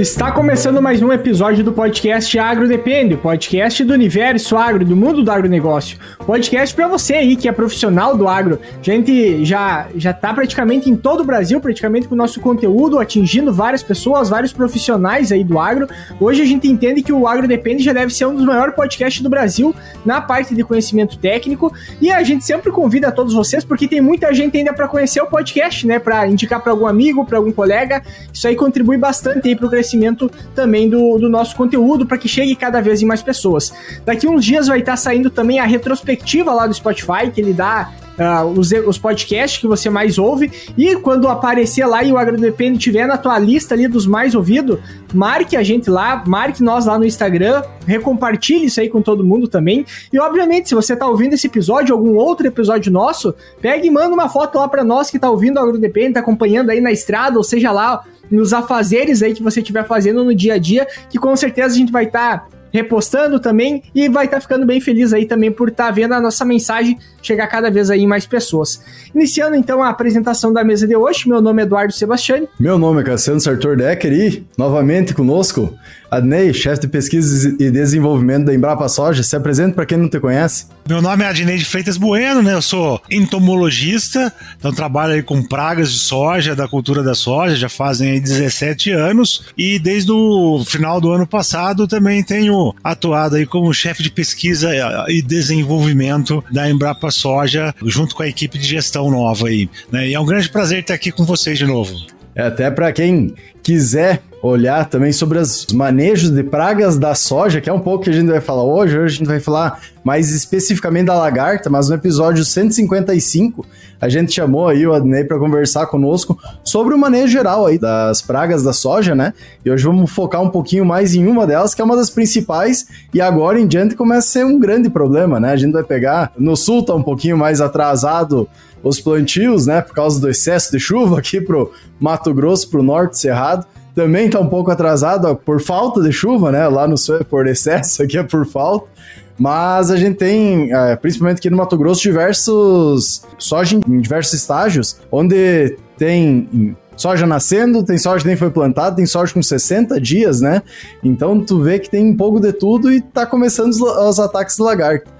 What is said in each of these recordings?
Está começando mais um episódio do podcast Agro Depende, podcast do universo agro, do mundo do agronegócio. Podcast para você aí que é profissional do agro. Gente já já tá praticamente em todo o Brasil, praticamente com o nosso conteúdo atingindo várias pessoas, vários profissionais aí do agro. Hoje a gente entende que o Agro Depende já deve ser um dos maiores podcasts do Brasil na parte de conhecimento técnico, e a gente sempre convida todos vocês porque tem muita gente ainda para conhecer o podcast, né, para indicar para algum amigo, para algum colega. Isso aí contribui bastante aí pro crescimento também do, do nosso conteúdo para que chegue cada vez em mais pessoas. Daqui uns dias vai estar saindo também a retrospectiva lá do Spotify, que ele dá Uh, os, os podcasts que você mais ouve. E quando aparecer lá e o AgroDepende tiver na tua lista ali dos mais ouvidos, marque a gente lá, marque nós lá no Instagram, recompartilhe isso aí com todo mundo também. E obviamente, se você tá ouvindo esse episódio, algum outro episódio nosso, pega e manda uma foto lá para nós que tá ouvindo o AgroDepende, tá acompanhando aí na estrada, ou seja lá nos afazeres aí que você estiver fazendo no dia a dia, que com certeza a gente vai estar tá repostando também e vai estar tá ficando bem feliz aí também por estar tá vendo a nossa mensagem chegar cada vez aí mais pessoas. Iniciando então a apresentação da mesa de hoje, meu nome é Eduardo Sebastiani. Meu nome é Cassiano Sartor Decker e novamente conosco Adnei, chefe de pesquisa e desenvolvimento da Embrapa Soja, se apresenta para quem não te conhece. Meu nome é Adnei de Freitas Bueno, né? Eu sou entomologista, então trabalho aí com pragas de soja, da cultura da soja, já fazem aí 17 anos e desde o final do ano passado também tenho atuado aí como chefe de pesquisa e desenvolvimento da Embrapa Soja, junto com a equipe de gestão nova aí, né? E é um grande prazer estar aqui com vocês de novo. É até para quem quiser olhar também sobre os manejos de pragas da soja, que é um pouco que a gente vai falar hoje. Hoje a gente vai falar mais especificamente da lagarta, mas no episódio 155 a gente chamou aí o Adnei para conversar conosco sobre o manejo geral aí das pragas da soja, né? E hoje vamos focar um pouquinho mais em uma delas, que é uma das principais, e agora em diante começa a ser um grande problema, né? A gente vai pegar, no sul tá um pouquinho mais atrasado os plantios, né, por causa do excesso de chuva aqui pro Mato Grosso, pro norte cerrado, também está um pouco atrasado ó, por falta de chuva, né? Lá no sul é por excesso, aqui é por falta. Mas a gente tem, é, principalmente aqui no Mato Grosso, diversos soja em diversos estágios, onde tem soja nascendo, tem soja que nem foi plantada, tem soja com 60 dias, né? Então tu vê que tem um pouco de tudo e tá começando os, os ataques de lagarto.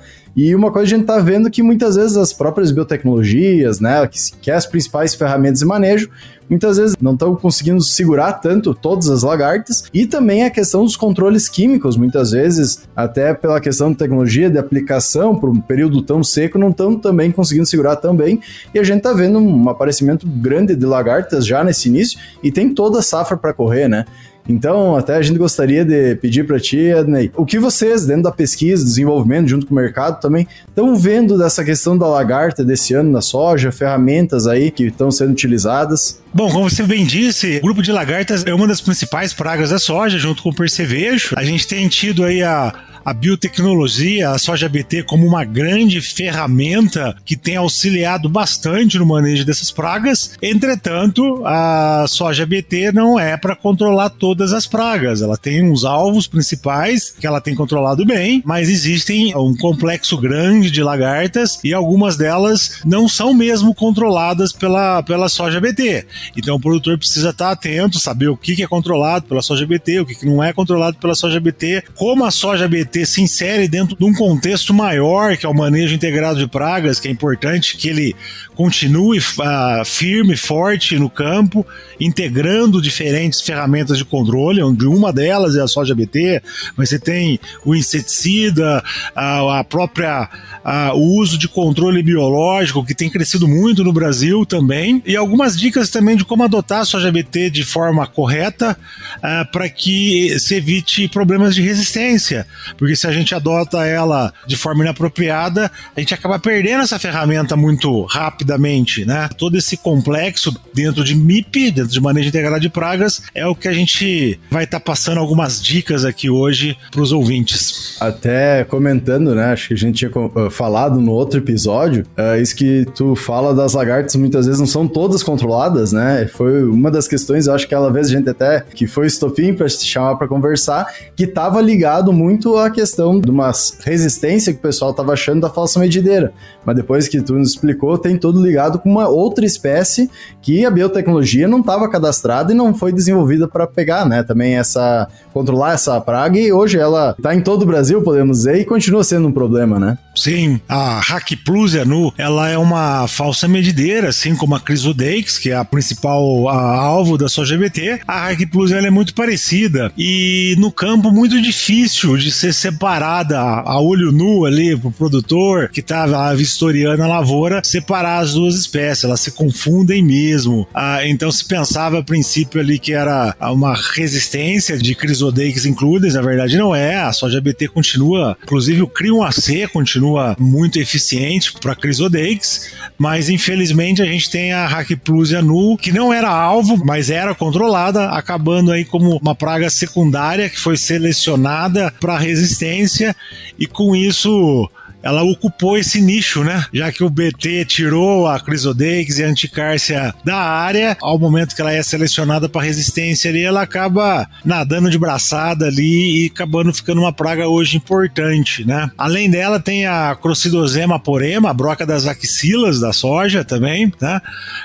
E uma coisa a gente está vendo que muitas vezes as próprias biotecnologias, né, que, que as principais ferramentas de manejo, muitas vezes não estão conseguindo segurar tanto todas as lagartas, e também a questão dos controles químicos, muitas vezes, até pela questão de tecnologia de aplicação por um período tão seco, não estão também conseguindo segurar tão bem, e a gente está vendo um aparecimento grande de lagartas já nesse início, e tem toda a safra para correr, né? Então, até a gente gostaria de pedir para ti, Ednei, o que vocês, dentro da pesquisa, desenvolvimento, junto com o mercado também, estão vendo dessa questão da lagarta desse ano na soja, ferramentas aí que estão sendo utilizadas? Bom, como você bem disse, o grupo de lagartas é uma das principais pragas da soja, junto com o percevejo. A gente tem tido aí a, a biotecnologia, a soja BT, como uma grande ferramenta que tem auxiliado bastante no manejo dessas pragas. Entretanto, a soja BT não é para controlar todas as pragas. Ela tem uns alvos principais que ela tem controlado bem, mas existem um complexo grande de lagartas e algumas delas não são mesmo controladas pela, pela soja BT. Então o produtor precisa estar atento, saber o que é controlado pela soja BT, o que não é controlado pela soja BT, como a soja BT se insere dentro de um contexto maior, que é o manejo integrado de pragas, que é importante que ele continue uh, firme, forte no campo, integrando diferentes ferramentas de controle, onde uma delas é a soja BT, mas você tem o inseticida, a, a própria a, o uso de controle biológico, que tem crescido muito no Brasil também, e algumas dicas também de como adotar a soja BT de forma correta uh, para que se evite problemas de resistência, porque se a gente adota ela de forma inapropriada, a gente acaba perdendo essa ferramenta muito rapidamente, né? Todo esse complexo dentro de MIP, dentro de manejo integrado de pragas, é o que a gente vai estar tá passando algumas dicas aqui hoje para os ouvintes. Até comentando, né? Acho que a gente tinha uh, falado no outro episódio, uh, isso que tu fala das lagartas muitas vezes não são todas controladas, né? Foi uma das questões, eu acho que aquela vez a gente até que foi estopim para te chamar para conversar, que estava ligado muito à questão de uma resistência que o pessoal estava achando da falsa medideira. Mas depois que tu nos explicou, tem todo tudo ligado com uma outra espécie que a biotecnologia não estava cadastrada e não foi desenvolvida para pegar, né? Também essa controlar essa praga e hoje ela está em todo o Brasil, podemos dizer, e continua sendo um problema, né? Sim, a Hackplusia nu, ela é uma falsa medideira, assim como a Crisodex, que é a principal a, alvo da sua GBT. A Hackplusia é muito parecida. E no campo muito difícil de ser separada a olho nu ali pro produtor que tá vistoriando a lavoura, separar as duas espécies, elas se confundem mesmo. Ah, então se pensava a princípio ali que era uma resistência de Crisodex includes, na verdade não é, a soja BT continua, inclusive o Crium AC continua muito eficiente para Crisodex, mas infelizmente a gente tem a Hackplusia nu, que não era alvo, mas era controlada, acabando aí como uma praga secundária que foi selecionada para resistência e com isso ela ocupou esse nicho, né? Já que o BT tirou a Crisodex e a Anticárcia da área, ao momento que ela é selecionada para resistência ali, ela acaba nadando de braçada ali e acabando ficando uma praga hoje importante, né? Além dela tem a Croccidosema porema, a broca das axilas da soja também, né?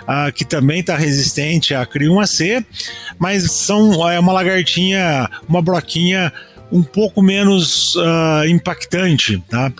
Ah, que também está resistente à CRI1AC, mas são é uma lagartinha, uma broquinha um pouco menos uh, impactante, tá?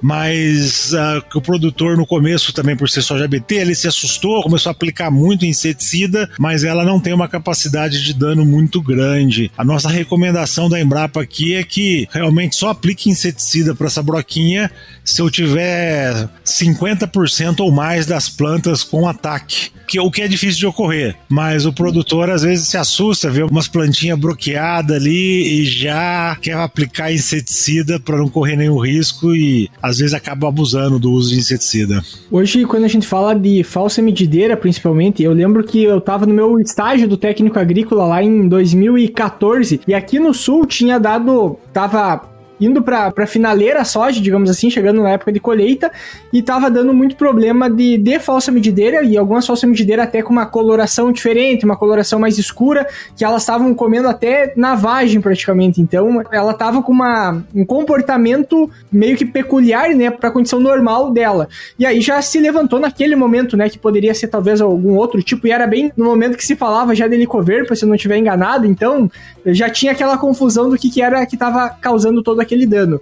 Mas uh, o produtor no começo também por ser soja BT, ele se assustou, começou a aplicar muito inseticida, mas ela não tem uma capacidade de dano muito grande. A nossa recomendação da Embrapa aqui é que realmente só aplique inseticida para essa broquinha se eu tiver 50% ou mais das plantas com ataque, que o que é difícil de ocorrer, mas o produtor às vezes se assusta, vê umas plantinhas bloqueadas ali e já quer aplicar inseticida para não correr nenhum risco e às vezes acaba abusando do uso de inseticida. Hoje, quando a gente fala de falsa medideira, principalmente, eu lembro que eu estava no meu estágio do técnico agrícola lá em 2014 e aqui no sul tinha dado, tava indo para finaleira soja, digamos assim, chegando na época de colheita, e tava dando muito problema de, de falsa medideira, e algumas falsa medideira até com uma coloração diferente, uma coloração mais escura, que elas estavam comendo até na vagem praticamente. Então, ela tava com uma, um comportamento meio que peculiar, né, para a condição normal dela. E aí já se levantou naquele momento, né, que poderia ser talvez algum outro tipo, e era bem no momento que se falava já de helicoverpa, se eu não estiver enganado, então já tinha aquela confusão do que, que era que estava causando todo dano.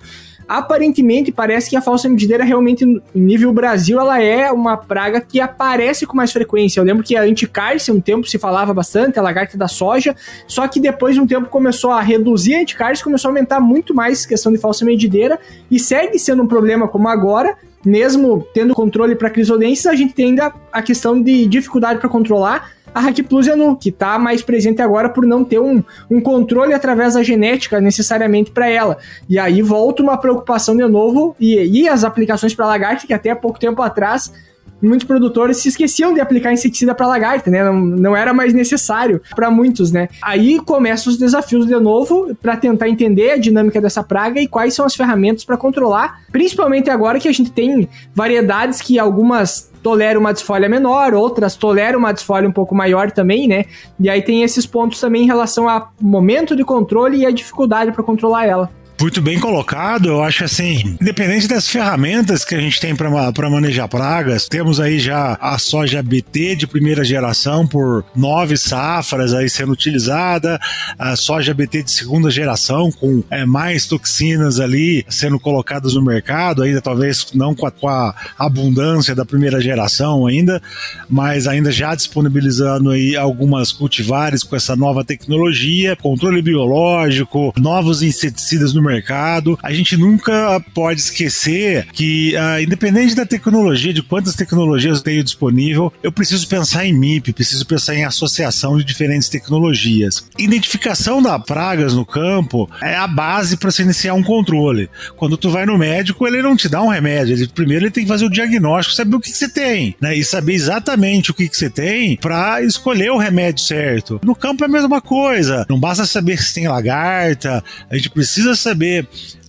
Aparentemente, parece que a falsa medideira realmente, em nível Brasil, ela é uma praga que aparece com mais frequência. Eu lembro que a anticárcia, um tempo se falava bastante, a lagarta da soja, só que depois de um tempo começou a reduzir a anticárcia, começou a aumentar muito mais a questão de falsa medideira, e segue sendo um problema como agora, mesmo tendo controle para crisodenses, a gente tem ainda a questão de dificuldade para controlar, a Hack Plus é no, que está mais presente agora por não ter um, um controle através da genética necessariamente para ela. E aí volta uma preocupação de novo e, e as aplicações para lagarta, que até pouco tempo atrás muitos produtores se esqueciam de aplicar inseticida para lagarta, né? Não, não era mais necessário para muitos, né? Aí começam os desafios de novo para tentar entender a dinâmica dessa praga e quais são as ferramentas para controlar, principalmente agora que a gente tem variedades que algumas toleram uma desfolha menor, outras toleram uma desfolha um pouco maior também, né? E aí tem esses pontos também em relação ao momento de controle e a dificuldade para controlar ela. Muito bem colocado, eu acho assim, independente das ferramentas que a gente tem para manejar pragas, temos aí já a soja BT de primeira geração por nove safras aí sendo utilizada, a soja BT de segunda geração com é, mais toxinas ali sendo colocadas no mercado, ainda talvez não com a, com a abundância da primeira geração ainda, mas ainda já disponibilizando aí algumas cultivares com essa nova tecnologia, controle biológico, novos inseticidas no mercado. A gente nunca pode esquecer que, uh, independente da tecnologia, de quantas tecnologias eu tenho disponível, eu preciso pensar em MIP, preciso pensar em associação de diferentes tecnologias. Identificação da pragas no campo é a base para se iniciar um controle. Quando tu vai no médico, ele não te dá um remédio. Ele, primeiro ele tem que fazer o diagnóstico, saber o que, que você tem, né? E saber exatamente o que, que você tem para escolher o remédio certo. No campo é a mesma coisa. Não basta saber se tem lagarta, a gente precisa saber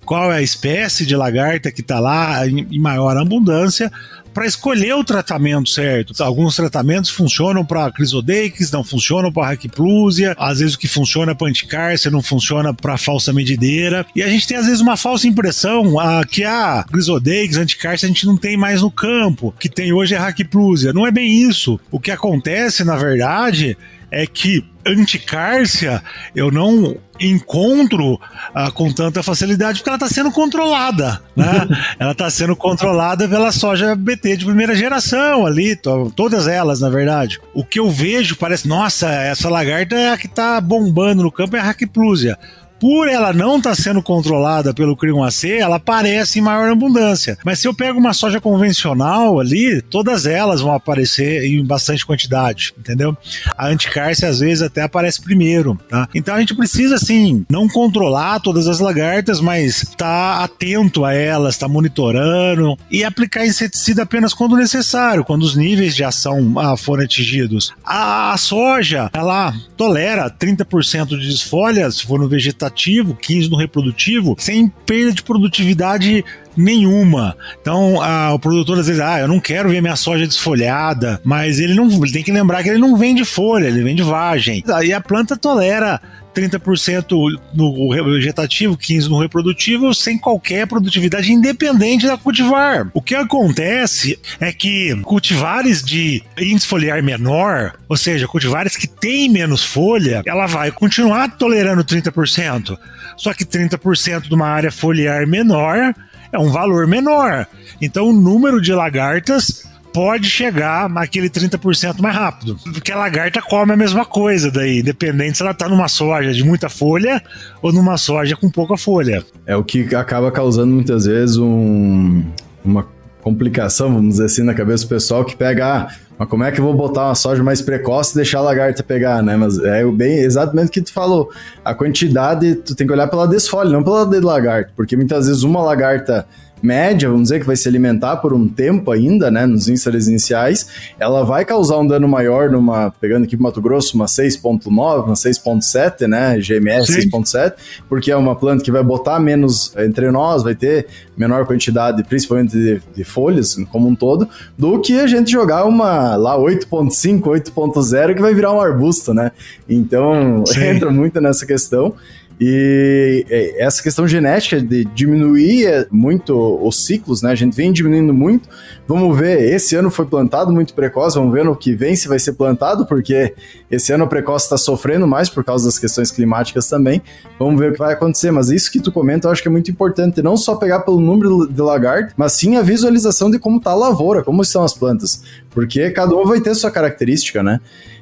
qual é a espécie de lagarta que está lá em maior abundância para escolher o tratamento certo. Alguns tratamentos funcionam para crisodeix, não funcionam para raquiplusia, às vezes o que funciona para anticárcia não funciona para falsa medideira. E a gente tem às vezes uma falsa impressão ah, que a crisodeix, anticárcia a gente não tem mais no campo, que tem hoje é raquiplusia. Não é bem isso. O que acontece, na verdade, é que anticárcia eu não encontro ah, com tanta facilidade porque ela está sendo controlada, né? ela está sendo controlada pela soja BT de primeira geração ali, todas elas, na verdade. O que eu vejo parece, nossa, essa lagarta é a que está bombando no campo é a Raquiplusia por ela não estar tá sendo controlada pelo Crium AC, ela aparece em maior abundância. Mas se eu pego uma soja convencional ali, todas elas vão aparecer em bastante quantidade, entendeu? A anticárcia às vezes até aparece primeiro, tá? Então a gente precisa, assim, não controlar todas as lagartas, mas estar tá atento a elas, estar tá monitorando e aplicar inseticida apenas quando necessário, quando os níveis de ação ah, forem atingidos. A, a soja, ela tolera 30% de desfolha se for no vegetal vegetativo, 15 no reprodutivo, sem perda de produtividade nenhuma. Então, a, o produtor às vezes, ah, eu não quero ver minha soja desfolhada, mas ele não ele tem que lembrar que ele não vende folha, ele vende vagem. Aí a planta tolera 30% no vegetativo, 15% no reprodutivo, sem qualquer produtividade independente da cultivar. O que acontece é que cultivares de índice foliar menor, ou seja, cultivares que têm menos folha, ela vai continuar tolerando 30%. Só que 30% de uma área foliar menor é um valor menor. Então o número de lagartas pode chegar naquele 30% mais rápido. Porque a lagarta come a mesma coisa daí, independente se ela tá numa soja de muita folha ou numa soja com pouca folha. É o que acaba causando muitas vezes um, uma complicação, vamos dizer assim, na cabeça do pessoal que pega, ah, mas como é que eu vou botar uma soja mais precoce e deixar a lagarta pegar, né? Mas é bem exatamente o que tu falou. A quantidade, tu tem que olhar pela desfolha, não pela de lagarta, porque muitas vezes uma lagarta média, vamos dizer, que vai se alimentar por um tempo ainda, né, nos ínsares iniciais, ela vai causar um dano maior numa, pegando aqui pro Mato Grosso, uma 6.9, uma 6.7, né, GMS 6.7, porque é uma planta que vai botar menos entre nós, vai ter menor quantidade, principalmente de, de folhas, como um todo, do que a gente jogar uma lá 8.5, 8.0, que vai virar um arbusto, né, então Sim. entra muito nessa questão, e é, essa questão genética de diminuir é, muito os ciclos, né? A gente vem diminuindo muito. Vamos ver, esse ano foi plantado muito precoce, vamos ver no que vem se vai ser plantado, porque esse ano o precoce está sofrendo mais por causa das questões climáticas também. Vamos ver o que vai acontecer. Mas isso que tu comenta eu acho que é muito importante, não só pegar pelo número de lagarto, mas sim a visualização de como está a lavoura, como estão as plantas. Porque cada um vai ter sua característica, né?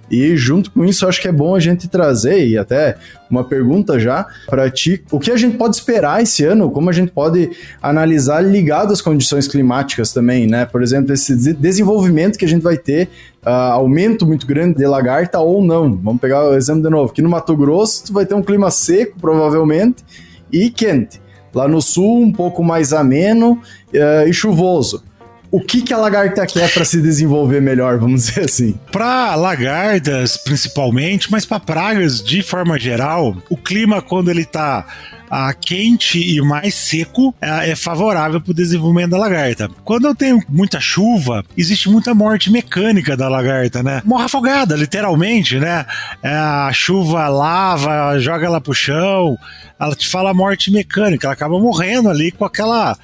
E junto com isso, acho que é bom a gente trazer, e até uma pergunta já para ti, o que a gente pode esperar esse ano, como a gente pode analisar ligado às condições climáticas também, né? Por exemplo, esse desenvolvimento que a gente vai ter, uh, aumento muito grande de lagarta ou não. Vamos pegar o exemplo de novo. Aqui no Mato Grosso, tu vai ter um clima seco, provavelmente, e quente. Lá no sul, um pouco mais ameno uh, e chuvoso o que, que a lagarta quer para se desenvolver melhor, vamos dizer assim? Para lagartas, principalmente, mas para pragas de forma geral, o clima, quando ele está ah, quente e mais seco é, é favorável para o desenvolvimento da lagarta. Quando eu tenho muita chuva, existe muita morte mecânica da lagarta, né? Morra afogada, literalmente, né? É, a chuva lava, joga ela pro chão, ela te fala morte mecânica, ela acaba morrendo ali com aquela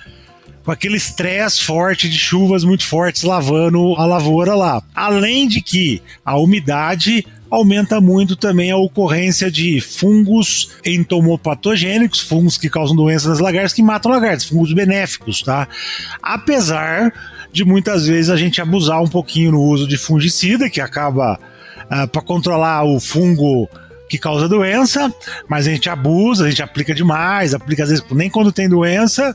com aquele estresse forte de chuvas muito fortes lavando a lavoura lá. Além de que a umidade aumenta muito também a ocorrência de fungos entomopatogênicos, fungos que causam doenças nas lagartas, que matam lagartas, fungos benéficos, tá? Apesar de muitas vezes a gente abusar um pouquinho no uso de fungicida, que acaba uh, para controlar o fungo que causa doença, mas a gente abusa, a gente aplica demais, aplica às vezes nem quando tem doença,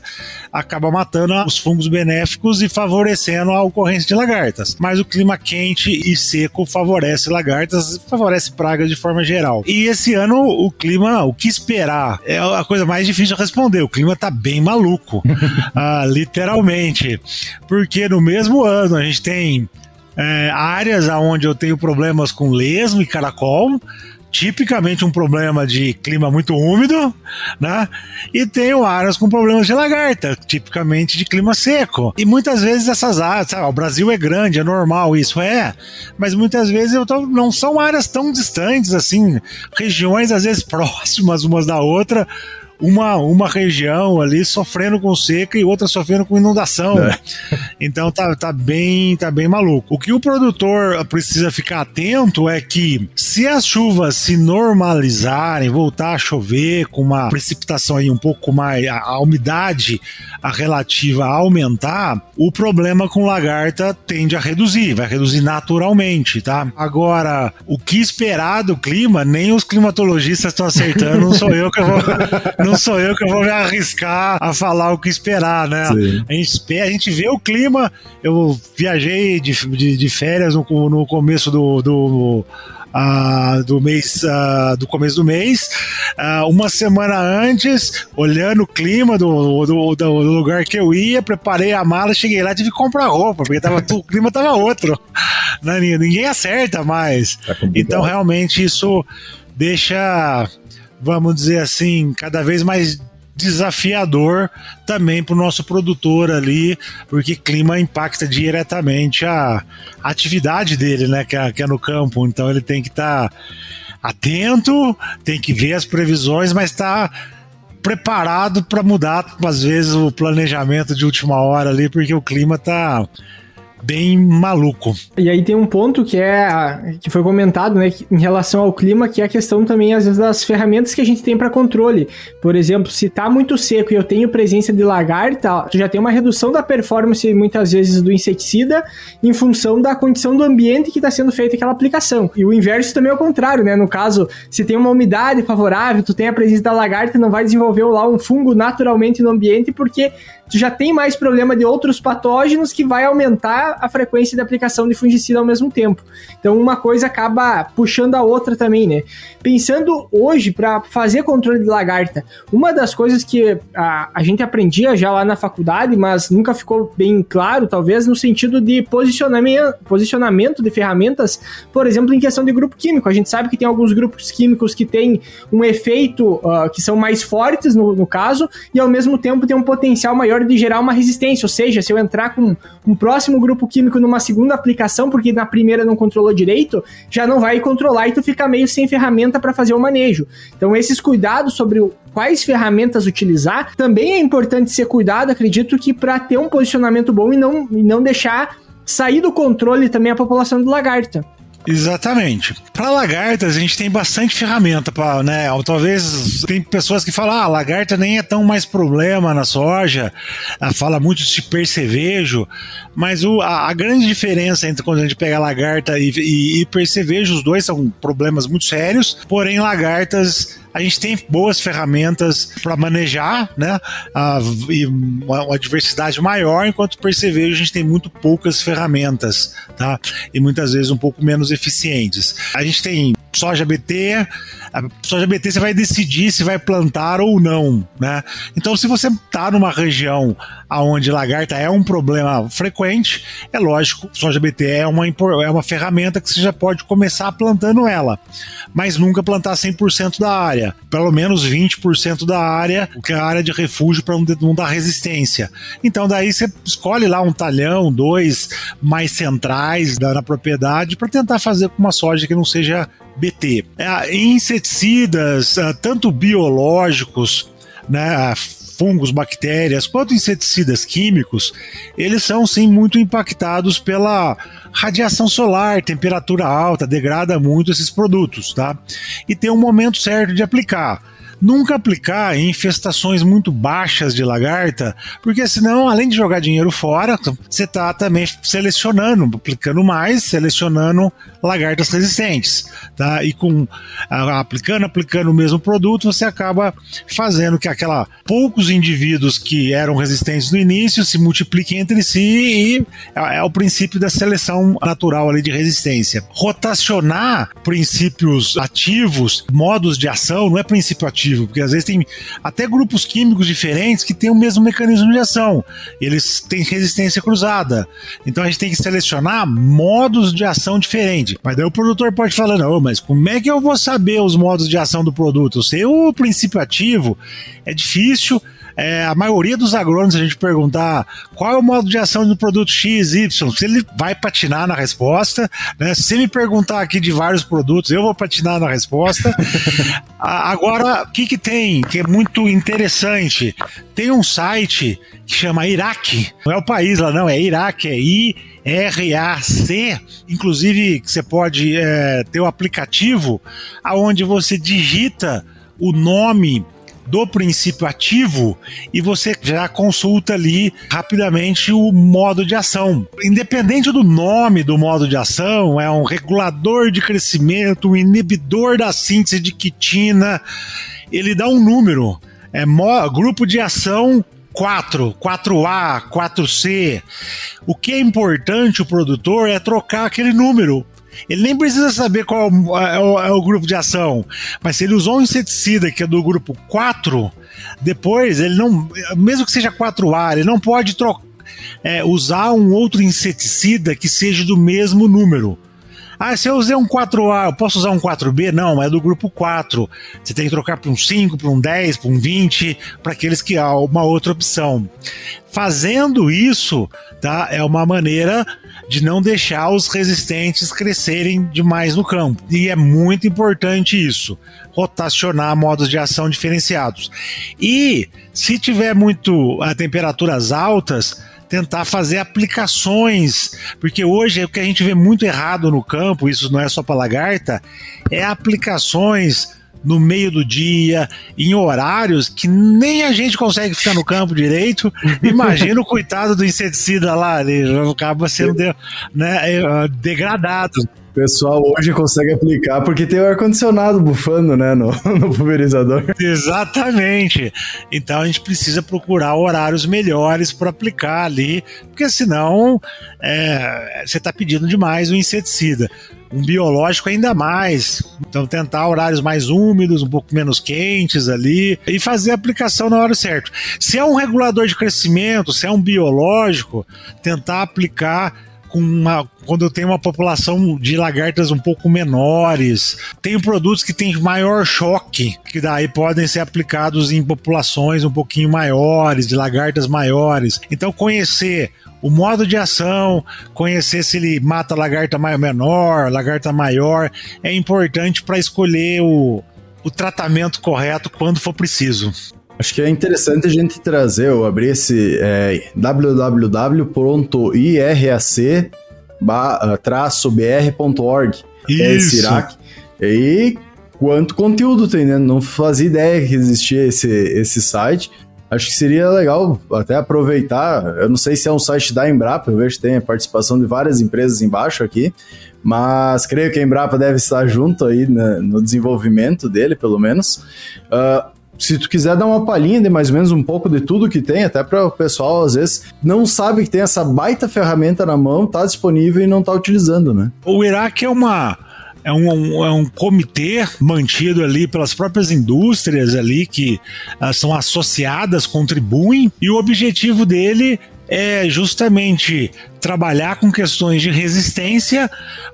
acaba matando os fungos benéficos e favorecendo a ocorrência de lagartas. Mas o clima quente e seco favorece lagartas, favorece pragas de forma geral. E esse ano o clima, o que esperar? É a coisa mais difícil de responder. O clima tá bem maluco, ah, literalmente, porque no mesmo ano a gente tem é, áreas onde eu tenho problemas com lesmo e caracol, tipicamente um problema de clima muito úmido, né? E tenho áreas com problemas de lagarta, tipicamente de clima seco. E muitas vezes essas áreas, sabe, o Brasil é grande, é normal, isso é, mas muitas vezes eu tô, não são áreas tão distantes assim, regiões às vezes próximas umas da outra, uma, uma região ali sofrendo com seca e outra sofrendo com inundação. É. Então tá, tá, bem, tá bem maluco. O que o produtor precisa ficar atento é que se as chuvas se normalizarem, voltar a chover com uma precipitação aí um pouco mais, a, a umidade a relativa a aumentar, o problema com lagarta tende a reduzir, vai reduzir naturalmente, tá? Agora, o que esperar do clima, nem os climatologistas estão acertando, não sou eu que vou não sou eu que vou me arriscar a falar o que esperar, né? A gente, espera, a gente vê o clima. Eu viajei de, de, de férias no, no começo do, do Uh, do mês uh, do começo do mês, uh, uma semana antes, olhando o clima do, do, do, lugar que eu ia, preparei a mala, cheguei lá tive que comprar roupa, porque tava, o clima tava outro. Né, ninguém acerta mais. Tá então, realmente, isso deixa vamos dizer assim, cada vez mais desafiador também para o nosso produtor ali, porque clima impacta diretamente a, atividade dele, né, que é, que é, no campo. Então ele tem que estar tá atento, tem que ver as previsões, mas está preparado para mudar às vezes o planejamento de última hora ali, porque o clima está bem maluco. E aí tem um ponto que é que foi comentado, né, em relação ao clima, que é a questão também às vezes das ferramentas que a gente tem para controle. Por exemplo, se tá muito seco e eu tenho presença de lagarta, tu já tem uma redução da performance muitas vezes do inseticida em função da condição do ambiente que está sendo feita aquela aplicação. E o inverso também é o contrário, né? No caso, se tem uma umidade favorável, tu tem a presença da lagarta, não vai desenvolver lá um fungo naturalmente no ambiente porque tu já tem mais problema de outros patógenos que vai aumentar a frequência de aplicação de fungicida ao mesmo tempo. Então uma coisa acaba puxando a outra também, né? Pensando hoje para fazer controle de lagarta, uma das coisas que a, a gente aprendia já lá na faculdade, mas nunca ficou bem claro, talvez no sentido de posicionamento, posicionamento de ferramentas, por exemplo, em questão de grupo químico. A gente sabe que tem alguns grupos químicos que têm um efeito uh, que são mais fortes no, no caso e ao mesmo tempo tem um potencial maior maior de gerar uma resistência. Ou seja, se eu entrar com um próximo grupo químico numa segunda aplicação, porque na primeira não controlou direito, já não vai controlar e tu fica meio sem ferramenta para fazer o manejo. Então, esses cuidados sobre quais ferramentas utilizar também é importante ser cuidado, acredito que para ter um posicionamento bom e não, e não deixar sair do controle também a população do lagarta. Exatamente. Para lagartas, a gente tem bastante ferramenta para, né? Talvez tem pessoas que falam, ah, lagarta nem é tão mais problema na soja, ah, fala muito de percevejo, mas o, a, a, grande diferença entre quando a gente pega lagarta e, e, e percevejo, os dois são problemas muito sérios, porém lagartas a gente tem boas ferramentas para manejar, né? A, e uma, uma, diversidade maior, enquanto percevejo a gente tem muito poucas ferramentas, tá? E muitas vezes um pouco menos eficientes. A gente tem soja BT, a BT você vai decidir se vai plantar ou não, né? Então, se você está numa região onde lagarta é um problema frequente, é lógico, soja BT é uma, é uma ferramenta que você já pode começar plantando ela, mas nunca plantar 100% da área, pelo menos 20% da área, que é a área de refúgio para não dar resistência. Então, daí você escolhe lá um talhão, dois mais centrais da, na propriedade para tentar fazer com uma soja que não seja BT. É, inseticidas, é, tanto biológicos, né, fungos, bactérias, quanto inseticidas químicos, eles são sim muito impactados pela radiação solar, temperatura alta, degrada muito esses produtos, tá? E tem um momento certo de aplicar. Nunca aplicar em infestações muito baixas de lagarta, porque senão, além de jogar dinheiro fora, você está também selecionando, aplicando mais, selecionando lagartas resistentes, tá? E com aplicando, aplicando o mesmo produto, você acaba fazendo que aquela poucos indivíduos que eram resistentes no início se multipliquem entre si e é, é o princípio da seleção natural ali de resistência. Rotacionar princípios ativos, modos de ação, não é princípio ativo ativo, porque às vezes tem até grupos químicos diferentes que têm o mesmo mecanismo de ação. Eles têm resistência cruzada. Então a gente tem que selecionar modos de ação diferentes. Mas daí o produtor pode falar: não, mas como é que eu vou saber os modos de ação do produto? Eu sei o princípio ativo, é difícil é, a maioria dos agrônomos, a gente perguntar qual é o modo de ação do produto X, Y, se ele vai patinar na resposta, né? Se me perguntar aqui de vários produtos, eu vou patinar na resposta. Agora, o que, que tem que é muito interessante? Tem um site que chama Iraque, não é o país lá, não, é Iraque, é I. RAC, inclusive você pode é, ter o um aplicativo aonde você digita o nome do princípio ativo e você já consulta ali rapidamente o modo de ação. Independente do nome do modo de ação, é um regulador de crescimento, um inibidor da síntese de quitina, ele dá um número. É grupo de ação 4, 4A, 4C. O que é importante o produtor é trocar aquele número ele nem precisa saber qual é o, é o, grupo de ação. Mas se ele usou um inseticida que é do grupo 4, depois ele não. Mesmo que seja 4A, ele não pode trocar. É, usar um outro inseticida que seja do mesmo número. Ah, se eu usei um 4A, eu posso usar um 4B? Não, é do grupo 4. Você tem que trocar para um 5, para um 10, para um 20, para aqueles que há uma outra opção. Fazendo isso, tá? É uma maneira de não deixar os resistentes crescerem demais no campo. E é muito importante isso, rotacionar modos de ação diferenciados. E se tiver muito a temperaturas altas, tentar fazer aplicações, porque hoje o que a gente vê muito errado no campo, isso não é só para lagarta, é aplicações no meio do dia, em horários que nem a gente consegue ficar no campo direito. Imagina o coitado do inseticida lá, ele acaba sendo de, né, é, degradado pessoal hoje consegue aplicar porque tem o ar-condicionado bufando, né, no, no pulverizador. Exatamente. Então a gente precisa procurar horários melhores para aplicar ali, porque senão é, você está pedindo demais o inseticida um biológico ainda mais. Então, tentar horários mais úmidos, um pouco menos quentes ali e fazer a aplicação na hora certa. Se é um regulador de crescimento, se é um biológico, tentar aplicar com uma, quando eu tenho uma população de lagartas um pouco menores. Tenho produtos que têm maior choque, que daí podem ser aplicados em populações um pouquinho maiores, de lagartas maiores. Então, conhecer o modo de ação, conhecer se ele mata lagarta maior, menor, lagarta maior, é importante para escolher o, o tratamento correto quando for preciso. Acho que é interessante a gente trazer, eu abrir esse é, www.irac-br.org. É esse Iraque. E quanto conteúdo tem, né? Não fazia ideia que existia esse, esse site. Acho que seria legal até aproveitar. Eu não sei se é um site da Embrapa, eu vejo que tem a participação de várias empresas embaixo aqui, mas creio que a Embrapa deve estar junto aí né, no desenvolvimento dele, pelo menos. Uh, se tu quiser dar uma palhinha de mais ou menos um pouco de tudo que tem, até para o pessoal às vezes não sabe que tem essa baita ferramenta na mão, tá disponível e não tá utilizando, né? O Iraque é uma é um, é um comitê mantido ali pelas próprias indústrias ali que uh, são associadas, contribuem, e o objetivo dele é justamente trabalhar com questões de resistência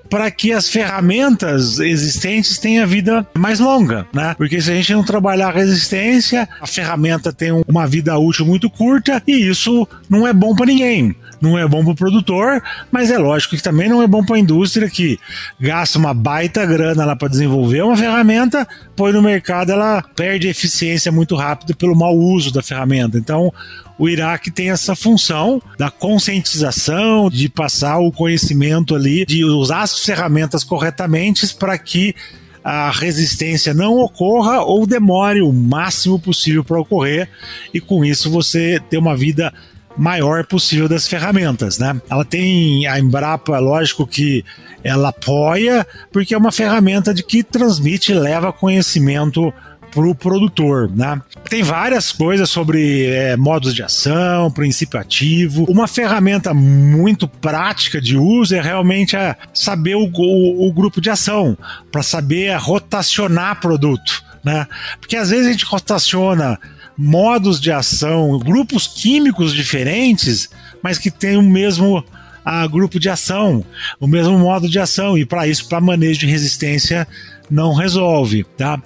para que as ferramentas existentes tenham vida mais longa, né? Porque se a gente não trabalhar a resistência, a ferramenta tem uma vida útil muito curta e isso não é bom para ninguém não é bom para o produtor, mas é lógico que também não é bom para a indústria que gasta uma baita grana lá para desenvolver uma ferramenta, põe no mercado, ela perde eficiência muito rápido pelo mau uso da ferramenta. Então, o Iraque tem essa função da conscientização, de passar o conhecimento ali, de usar as ferramentas corretamente para que a resistência não ocorra ou demore o máximo possível para ocorrer e com isso você ter uma vida maior possível das ferramentas, né? Ela tem a Embrapa, lógico que ela apoia, porque é uma ferramenta de que transmite e leva conhecimento para o produtor, né? Tem várias coisas sobre é, modos de ação, princípio ativo. Uma ferramenta muito prática de uso é realmente a saber o, o, o grupo de ação, para saber rotacionar produto né? Porque às vezes a gente rotaciona modos de ação, grupos químicos diferentes, mas que têm o mesmo a grupo de ação, o mesmo modo de ação, e para isso, para manejo de resistência, não resolve, tá?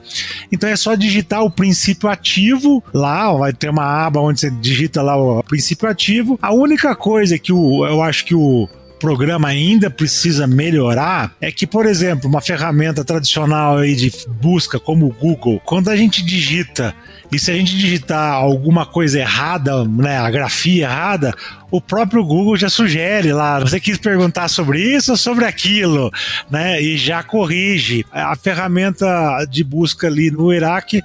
Então é só digitar o princípio ativo lá, vai ter uma aba onde você digita lá o princípio ativo. A única coisa que o, eu acho que o programa ainda precisa melhorar é que, por exemplo, uma ferramenta tradicional aí de busca como o Google, quando a gente digita e se a gente digitar alguma coisa errada, né, a grafia errada, o próprio Google já sugere lá, você quis perguntar sobre isso ou sobre aquilo, né? E já corrige. A ferramenta de busca ali no Iraque,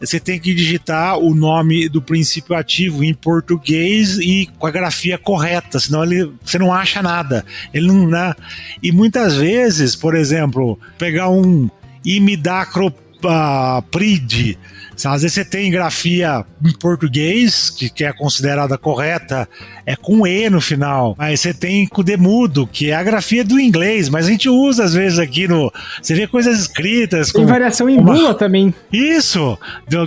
você tem que digitar o nome do princípio ativo em português e com a grafia correta, senão ele, você não acha nada. Ele não, né? E muitas vezes, por exemplo, pegar um imidacroprid, às vezes você tem grafia em português, que, que é considerada correta, é com E no final. Aí você tem com demudo, que é a grafia do inglês, mas a gente usa às vezes aqui no. Você vê coisas escritas. Tem variação em uma... bula também. Isso!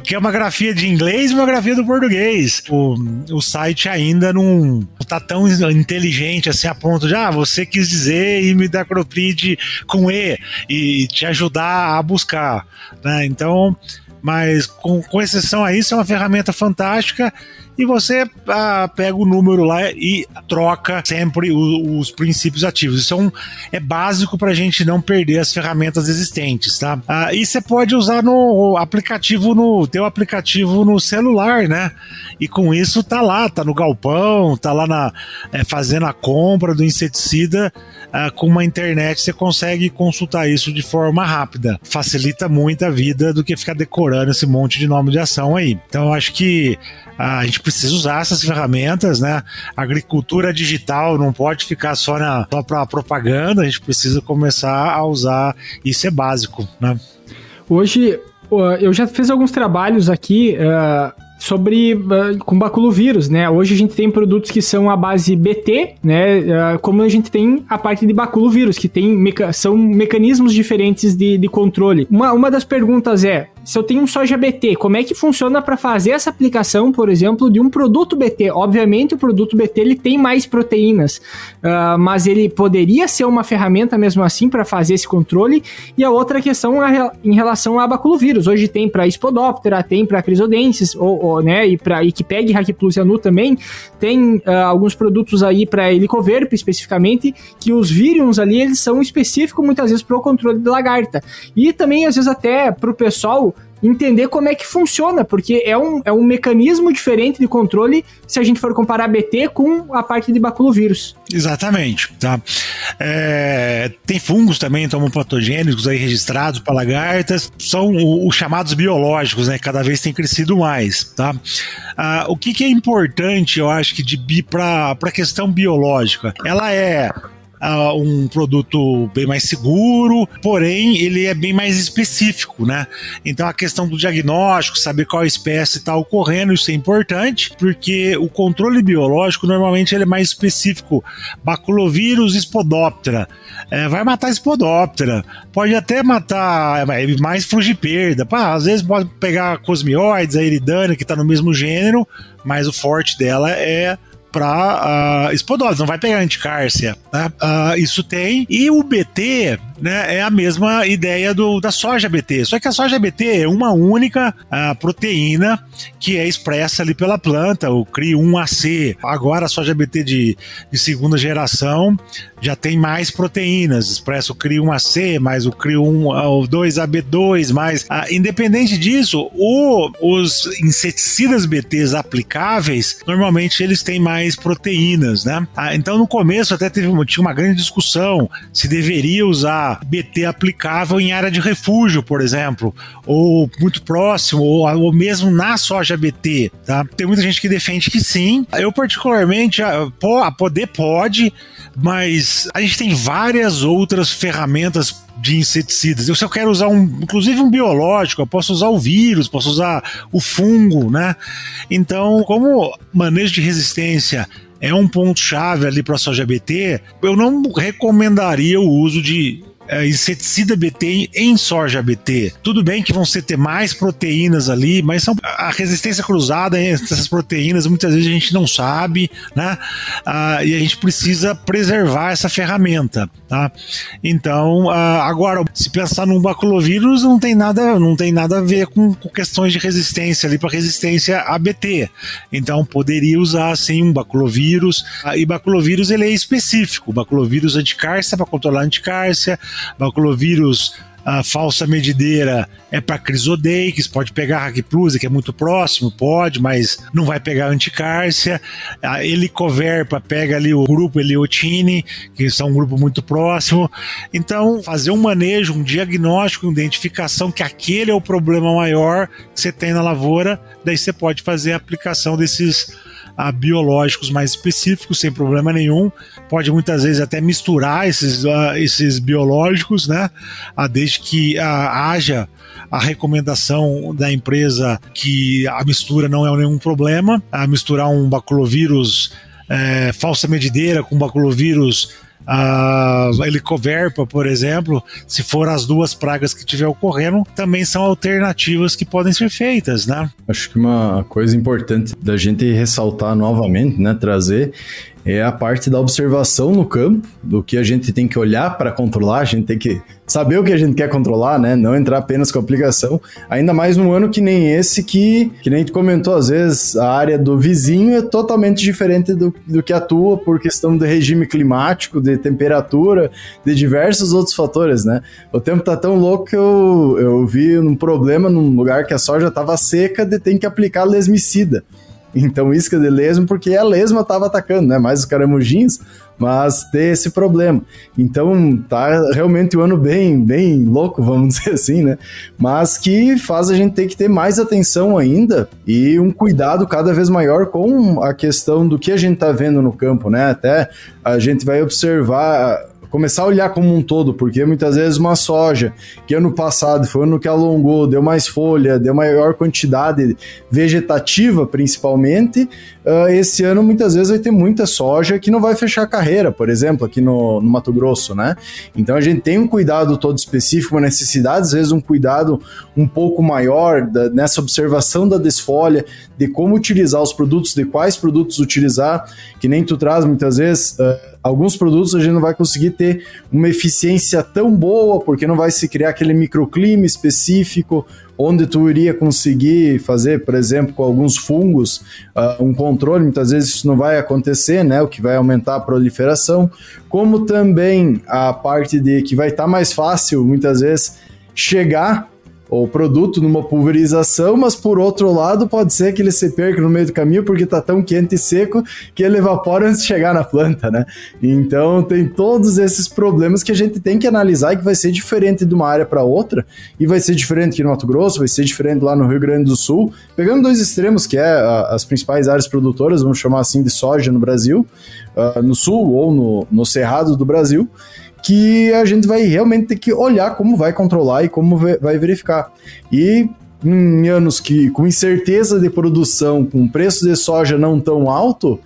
Que é uma grafia de inglês e uma grafia do português. O, o site ainda não tá tão inteligente assim a ponto de, ah, você quis dizer e me dá croprid com E e te ajudar a buscar. Né? Então mas com, com exceção a isso, é uma ferramenta fantástica e você ah, pega o número lá e troca sempre o, os princípios ativos. Isso é, um, é básico para a gente não perder as ferramentas existentes, tá? Ah, e você pode usar no aplicativo, no teu aplicativo no celular, né? E com isso tá lá, tá no galpão, tá lá na, é, fazendo a compra do inseticida ah, com uma internet você consegue consultar isso de forma rápida. Facilita muito a vida do que ficar decorando esse monte de nome de ação aí. Então eu acho que a gente precisa usar essas ferramentas, né? A agricultura digital não pode ficar só, na, só para propaganda, a gente precisa começar a usar, isso é básico, né? Hoje, eu já fiz alguns trabalhos aqui uh, sobre uh, com baculovírus, né? Hoje a gente tem produtos que são a base BT, né? Uh, como a gente tem a parte de baculovírus, que tem meca são mecanismos diferentes de, de controle. Uma, uma das perguntas é: se eu tenho um soja BT, como é que funciona para fazer essa aplicação, por exemplo, de um produto BT? Obviamente, o produto BT ele tem mais proteínas, uh, mas ele poderia ser uma ferramenta mesmo assim para fazer esse controle. E a outra questão é em relação a baculovírus. Hoje tem para Spodoptera, tem para Crisodensis, ou, ou, né, e para Ikipeg e Plus Yanu também. Tem uh, alguns produtos aí para Helicoverp especificamente, que os vírus ali eles são específicos muitas vezes para o controle de lagarta. E também às vezes até para o pessoal entender como é que funciona, porque é um, é um mecanismo diferente de controle se a gente for comparar BT com a parte de baculovírus. Exatamente, tá? É, tem fungos também, tomam patogênicos aí registrados para lagartas, são os chamados biológicos, né? Cada vez tem crescido mais, tá? Ah, o que, que é importante, eu acho que de para a questão biológica, ela é um produto bem mais seguro, porém ele é bem mais específico, né? Então a questão do diagnóstico, saber qual espécie está ocorrendo, isso é importante, porque o controle biológico normalmente ele é mais específico. Baculovírus espodóptera. É, vai matar espodóptera. Pode até matar é, mais frugiperda. Pá, às vezes pode pegar cosmioides, a eridana, que está no mesmo gênero, mas o forte dela é para uh, espodose, não vai pegar anticárcia. Né? Uh, isso tem. E o BT né, é a mesma ideia do, da soja BT. Só que a soja BT é uma única uh, proteína que é expressa ali pela planta, o CRI1AC. Agora a soja BT de, de segunda geração já tem mais proteínas, expressa o CRI1AC, mais o CRI1, o 2AB2, mais. Uh, independente disso, o, os inseticidas BTs aplicáveis, normalmente eles têm mais proteínas, né? Ah, então no começo até teve, tinha uma grande discussão se deveria usar BT aplicável em área de refúgio, por exemplo, ou muito próximo, ou, ou mesmo na soja BT, tá? Tem muita gente que defende que sim. Eu, particularmente, a, a poder pode, mas a gente tem várias outras ferramentas de inseticidas. Eu, se eu quero usar um, inclusive um biológico, eu posso usar o vírus, posso usar o fungo, né? Então, como manejo de resistência é um ponto chave ali para a soja BT, eu não recomendaria o uso de inseticida BT em soja BT. Tudo bem que vão ser ter mais proteínas ali, mas são a resistência cruzada entre essas proteínas muitas vezes a gente não sabe, né? Ah, e a gente precisa preservar essa ferramenta, tá? Então, ah, agora se pensar num baculovírus não tem nada, não tem nada a ver com, com questões de resistência ali para resistência a BT. Então poderia usar assim um baculovírus. Ah, e baculovírus ele é específico, baculovírus anticárcia para controlar anticárcia, baculovírus a falsa medideira é para crisodeix, pode pegar raquiplusa, que é muito próximo, pode, mas não vai pegar anticárcia. A helicoverpa pega ali o grupo Eliotine, que são um grupo muito próximo. Então, fazer um manejo, um diagnóstico, uma identificação que aquele é o problema maior que você tem na lavoura, daí você pode fazer a aplicação desses a biológicos mais específicos, sem problema nenhum. Pode muitas vezes até misturar esses, uh, esses biológicos, né? Uh, desde que uh, haja a recomendação da empresa que a mistura não é nenhum problema. A misturar um baculovírus é, falsa medideira com baculovírus a helicoverpa, por exemplo, se for as duas pragas que tiver ocorrendo, também são alternativas que podem ser feitas, né? Acho que uma coisa importante da gente ressaltar novamente, né, trazer é a parte da observação no campo, do que a gente tem que olhar para controlar, a gente tem que saber o que a gente quer controlar, né? Não entrar apenas com a aplicação. Ainda mais num ano que nem esse, que, que nem tu comentou, às vezes a área do vizinho é totalmente diferente do, do que atua por questão do regime climático, de temperatura, de diversos outros fatores, né? O tempo tá tão louco que eu, eu vi um problema num lugar que a soja estava seca de ter que aplicar lesmicida. Então, isca de lesma, porque a lesma estava atacando, né? Mais os caramujinhos, mas ter esse problema. Então, tá realmente um ano bem, bem louco, vamos dizer assim, né? Mas que faz a gente ter que ter mais atenção ainda e um cuidado cada vez maior com a questão do que a gente tá vendo no campo, né? Até a gente vai observar começar a olhar como um todo, porque muitas vezes uma soja que ano passado foi ano que alongou, deu mais folha, deu maior quantidade vegetativa principalmente, uh, esse ano muitas vezes vai ter muita soja que não vai fechar a carreira, por exemplo, aqui no, no Mato Grosso, né? Então a gente tem um cuidado todo específico, uma necessidade, às vezes um cuidado um pouco maior da, nessa observação da desfolha, de como utilizar os produtos, de quais produtos utilizar, que nem tu traz muitas vezes. Uh, alguns produtos a gente não vai conseguir ter uma eficiência tão boa, porque não vai se criar aquele microclima específico, onde tu iria conseguir fazer, por exemplo, com alguns fungos, uh, um controle, muitas vezes isso não vai acontecer, né, o que vai aumentar a proliferação, como também a parte de que vai estar tá mais fácil, muitas vezes, chegar o produto numa pulverização, mas por outro lado pode ser que ele se perca no meio do caminho porque está tão quente e seco que ele evapora antes de chegar na planta, né? Então tem todos esses problemas que a gente tem que analisar e que vai ser diferente de uma área para outra e vai ser diferente aqui no Mato Grosso, vai ser diferente lá no Rio Grande do Sul, pegando dois extremos que é a, as principais áreas produtoras, vamos chamar assim de soja no Brasil, uh, no sul ou no, no cerrado do Brasil que a gente vai realmente ter que olhar como vai controlar e como vai verificar. E em anos que com incerteza de produção, com preço de soja não tão alto,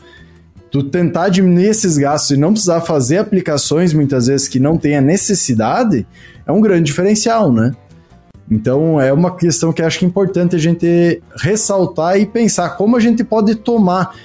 tu tentar diminuir esses gastos e não precisar fazer aplicações muitas vezes que não tenha necessidade, é um grande diferencial, né? Então é uma questão que acho que é importante a gente ressaltar e pensar como a gente pode tomar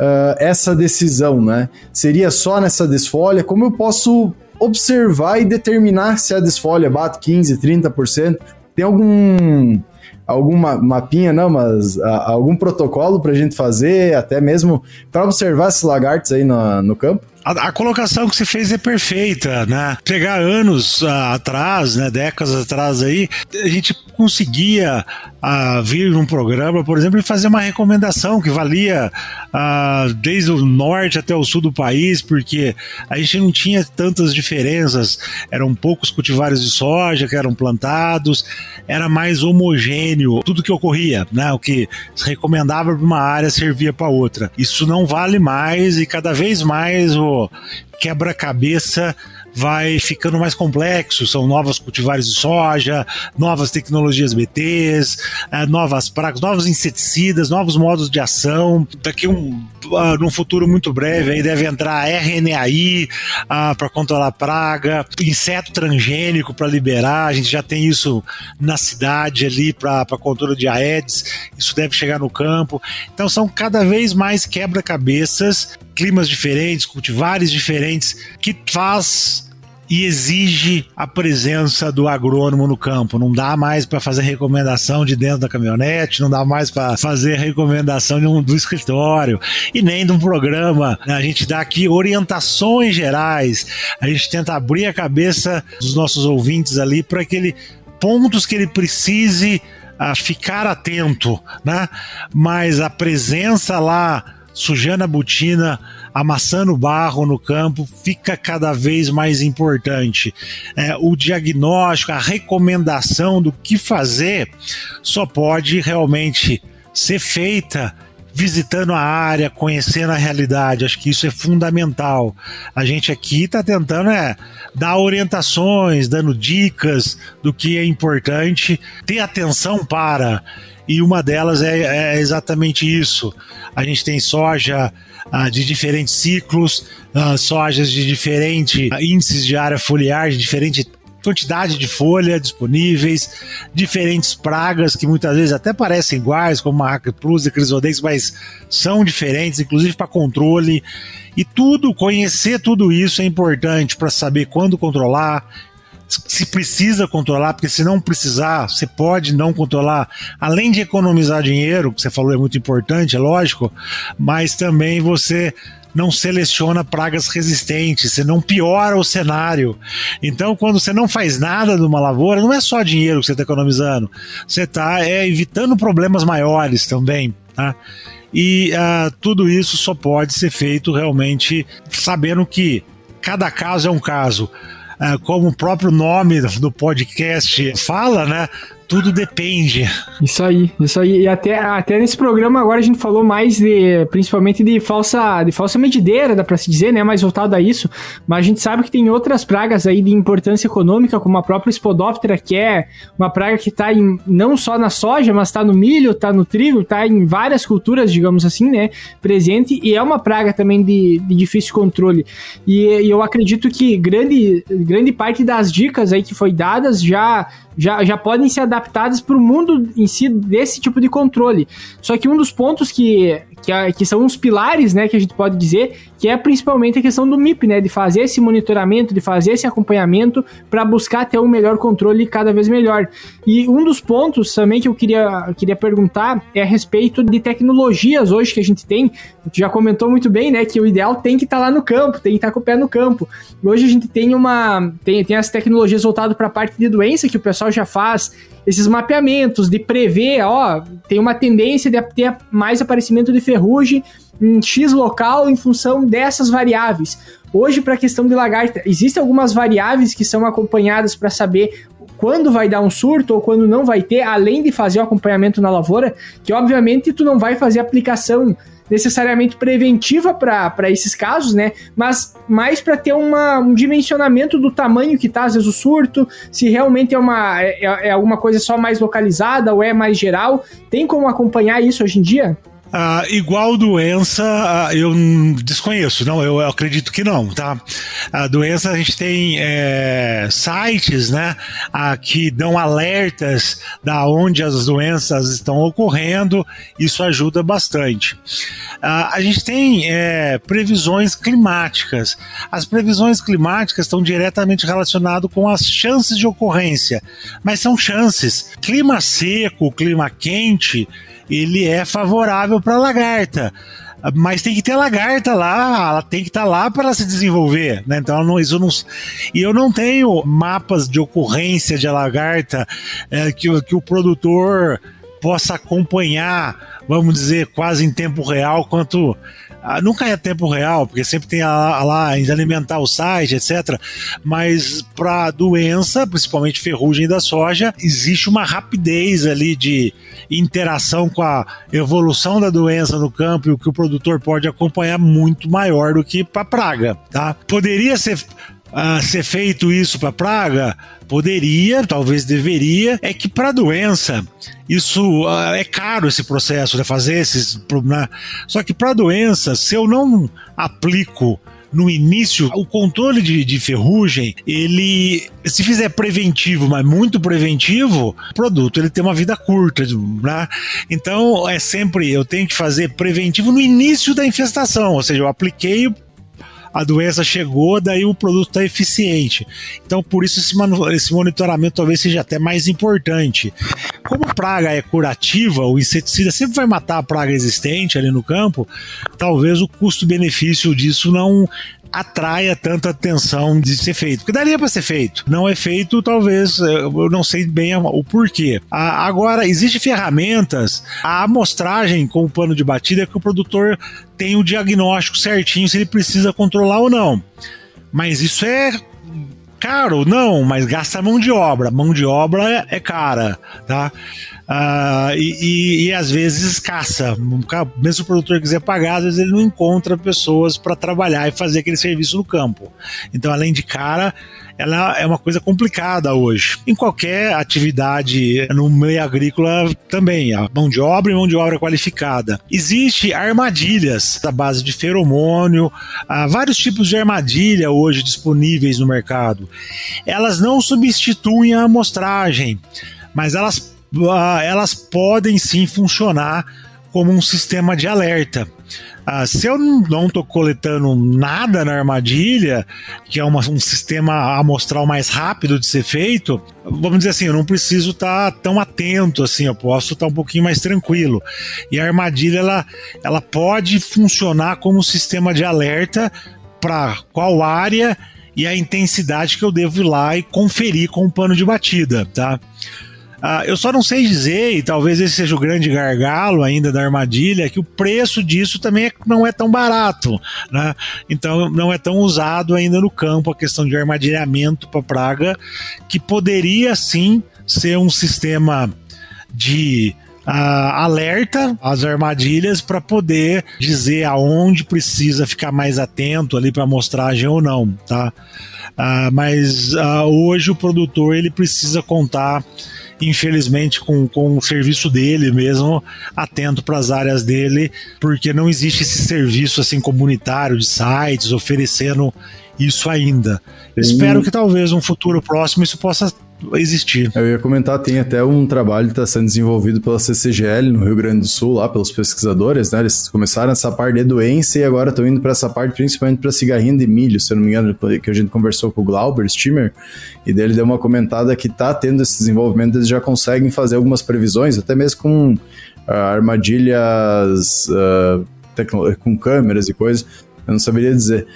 uh, essa decisão, né? Seria só nessa desfolha? Como eu posso observar e determinar se a desfolha bate 15, 30%. Tem algum alguma mapinha, não, mas a, algum protocolo para a gente fazer, até mesmo para observar esses lagartos aí no, no campo? A, a, colocação que você fez é perfeita, né? Pegar anos uh, atrás, né, décadas atrás aí, a gente conseguia uh, vir num programa, por exemplo, e fazer uma recomendação que valia uh, desde o norte até o sul do país, porque a gente não tinha tantas diferenças, eram poucos cultivares de soja que eram plantados, era mais homogêneo tudo que ocorria, né? O que se recomendava para uma área servia para outra. Isso não vale mais e cada vez mais o quebra-cabeça vai ficando mais complexo. São novas cultivares de soja, novas tecnologias BTs, eh, novas pragas, novos inseticidas, novos modos de ação. Daqui um uh, num futuro muito breve aí deve entrar RNAi ah, para controlar praga, inseto transgênico para liberar. A gente já tem isso na cidade ali para controle de Aedes. Isso deve chegar no campo. Então são cada vez mais quebra-cabeças, climas diferentes, cultivares diferentes que faz e exige a presença do agrônomo no campo. Não dá mais para fazer recomendação de dentro da caminhonete, não dá mais para fazer recomendação um, do escritório e nem de um programa. A gente dá aqui orientações gerais, a gente tenta abrir a cabeça dos nossos ouvintes ali para aquele pontos que ele precise a ah, ficar atento, né? Mas a presença lá sujando a botina amassando barro no campo fica cada vez mais importante. É, o diagnóstico, a recomendação do que fazer só pode realmente ser feita visitando a área, conhecendo a realidade. Acho que isso é fundamental. A gente aqui está tentando é, dar orientações, dando dicas do que é importante, ter atenção para. E uma delas é, é exatamente isso. A gente tem soja ah, de diferentes ciclos, ah, sojas de diferentes índices de área foliar, de diferente quantidade de folha disponíveis, diferentes pragas que muitas vezes até parecem iguais, como Maca Plus e Crisodex, mas são diferentes, inclusive para controle. E tudo, conhecer tudo isso é importante para saber quando controlar, se precisa controlar, porque se não precisar, você pode não controlar, além de economizar dinheiro, que você falou é muito importante, é lógico, mas também você não seleciona pragas resistentes, você não piora o cenário. Então, quando você não faz nada numa lavoura, não é só dinheiro que você está economizando, você está é, evitando problemas maiores também. Tá? E uh, tudo isso só pode ser feito realmente sabendo que cada caso é um caso. Ah, como o próprio nome do podcast fala, né? Tudo depende. Isso aí, isso aí. E até, até nesse programa agora a gente falou mais de, principalmente de falsa, de falsa medideira, dá pra se dizer, né? Mais voltado a isso. Mas a gente sabe que tem outras pragas aí de importância econômica, como a própria Spodoptera, que é uma praga que tá em, não só na soja, mas tá no milho, tá no trigo, tá em várias culturas, digamos assim, né? Presente. E é uma praga também de, de difícil controle. E, e eu acredito que grande, grande parte das dicas aí que foi dadas já já, já podem ser adaptadas para o mundo em si desse tipo de controle. Só que um dos pontos que, que, que são os pilares, né, que a gente pode dizer, que é principalmente a questão do MIP, né, de fazer esse monitoramento, de fazer esse acompanhamento para buscar ter um melhor controle cada vez melhor. E um dos pontos também que eu queria, queria perguntar é a respeito de tecnologias hoje que a gente tem. Já comentou muito bem, né, que o ideal tem que estar tá lá no campo, tem que estar tá com o pé no campo. Hoje a gente tem uma tem, tem as tecnologias voltadas para a parte de doença que o pessoal já faz esses mapeamentos de prever, ó, tem uma tendência de ter mais aparecimento de ferrugem em X local em função dessas variáveis. Hoje, para a questão de lagarta, existem algumas variáveis que são acompanhadas para saber quando vai dar um surto ou quando não vai ter, além de fazer o acompanhamento na lavoura, que obviamente tu não vai fazer aplicação necessariamente preventiva para esses casos, né? Mas mais para ter uma, um dimensionamento do tamanho que tá, às vezes, o surto, se realmente é, uma, é, é alguma coisa só mais localizada ou é mais geral. Tem como acompanhar isso hoje em dia? Ah, igual doença, ah, eu desconheço, não, eu, acredito que não, tá? A doença, a gente tem é, sites, né, que dão alertas da onde as doenças estão ocorrendo, isso ajuda bastante. Ah, a gente tem é, previsões climáticas. As previsões climáticas estão diretamente relacionadas com as chances de ocorrência, mas são chances. Clima seco, clima quente, ele é favorável para lagarta. Mas tem que ter lagarta lá, ela tem que estar tá lá para se desenvolver, né? Então não, isso não. E eu não tenho mapas de ocorrência de lagarta é, que, que o produtor possa acompanhar, vamos dizer, quase em tempo real, quanto ah, nunca é tempo real, porque sempre tem a, lá alimentar o site, etc. Mas para doença, principalmente ferrugem da soja, existe uma rapidez ali de interação com a evolução da doença no campo e o que o produtor pode acompanhar muito maior do que para praga, tá? Poderia ser uh, ser feito isso para praga? Poderia, talvez deveria. É que para doença, isso uh, é caro esse processo de fazer esses. Né? Só que para doença, se eu não aplico no início, o controle de, de, ferrugem, ele, se fizer preventivo, mas muito preventivo, o produto ele tem uma vida curta, né? Então é sempre eu tenho que fazer preventivo no início da infestação, ou seja, eu apliquei a doença chegou, daí o produto está eficiente. Então, por isso, esse, esse monitoramento talvez seja até mais importante. Como praga é curativa, o inseticida sempre vai matar a praga existente ali no campo, talvez o custo-benefício disso não atraia tanta atenção de ser feito. Porque daria para ser feito. Não é feito, talvez, eu não sei bem o porquê. Agora, existem ferramentas, a amostragem com o pano de batida é que o produtor tem o diagnóstico certinho se ele precisa controlar ou não. Mas isso é caro? Não, mas gasta mão de obra. Mão de obra é cara, tá? Uh, e, e, e, às vezes escassa. Mesmo o produtor quiser pagar, às vezes ele não encontra pessoas para trabalhar e fazer aquele serviço no campo. Então, além de cara, ela é uma coisa complicada hoje. Em qualquer atividade no meio agrícola também, a mão de obra e mão de obra qualificada. Existe armadilhas da base de feromônio, há vários tipos de armadilha hoje disponíveis no mercado. Elas não substituem a amostragem, mas elas ah, elas podem sim funcionar como um sistema de alerta. Ah, se eu não estou coletando nada na armadilha, que é uma, um sistema amostral mais rápido de ser feito, vamos dizer assim, eu não preciso estar tá tão atento assim, eu posso estar tá um pouquinho mais tranquilo. E a armadilha ela, ela pode funcionar como um sistema de alerta para qual área e a intensidade que eu devo ir lá e conferir com o pano de batida, tá? Ah, eu só não sei dizer, e talvez esse seja o grande gargalo ainda da armadilha, que o preço disso também é, não é tão barato. Né? Então não é tão usado ainda no campo a questão de armadilhamento para praga, que poderia sim ser um sistema de Uh, alerta às armadilhas para poder dizer aonde precisa ficar mais atento ali para amostragem ou não, tá? Uh, mas uh, hoje o produtor ele precisa contar infelizmente, com, com o serviço dele mesmo, atento para as áreas dele, porque não existe esse serviço assim comunitário de sites oferecendo isso ainda. Espero que talvez um futuro próximo isso possa existir. Eu ia comentar, tem até um trabalho que está sendo desenvolvido pela CCGL no Rio Grande do Sul, lá pelos pesquisadores, né? Eles começaram essa parte de doença e agora estão indo para essa parte principalmente para cigarrinho de milho, se eu não me engano, que a gente conversou com o Glauber Stimmer, e dele deu uma comentada que está tendo esse desenvolvimento, eles já conseguem fazer algumas previsões, até mesmo com uh, armadilhas uh, com câmeras e coisas, eu não saberia dizer.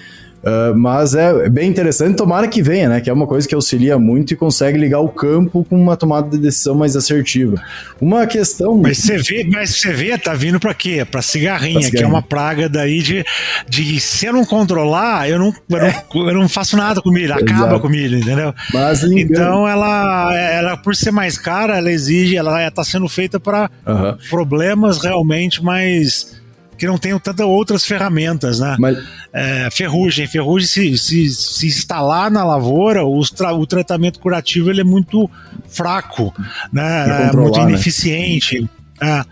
Uh, mas é bem interessante, tomara que venha, né? Que é uma coisa que auxilia muito e consegue ligar o campo com uma tomada de decisão mais assertiva. Uma questão. Mas você vê, mas você vê, tá vindo para quê? Para cigarrinha, cigarrinha, que é uma praga daí de, de se eu não controlar, eu não, eu não, eu não faço nada com milho, acaba com milho, entendeu? Mas, então ela, ela, por ser mais cara, ela exige, ela está sendo feita para uhum. problemas realmente mais que não tenham tantas outras ferramentas, né? Mas... É, ferrugem, ferrugem se, se, se instalar na lavoura, o, tra o tratamento curativo ele é muito fraco, né? É muito né? ineficiente. Né?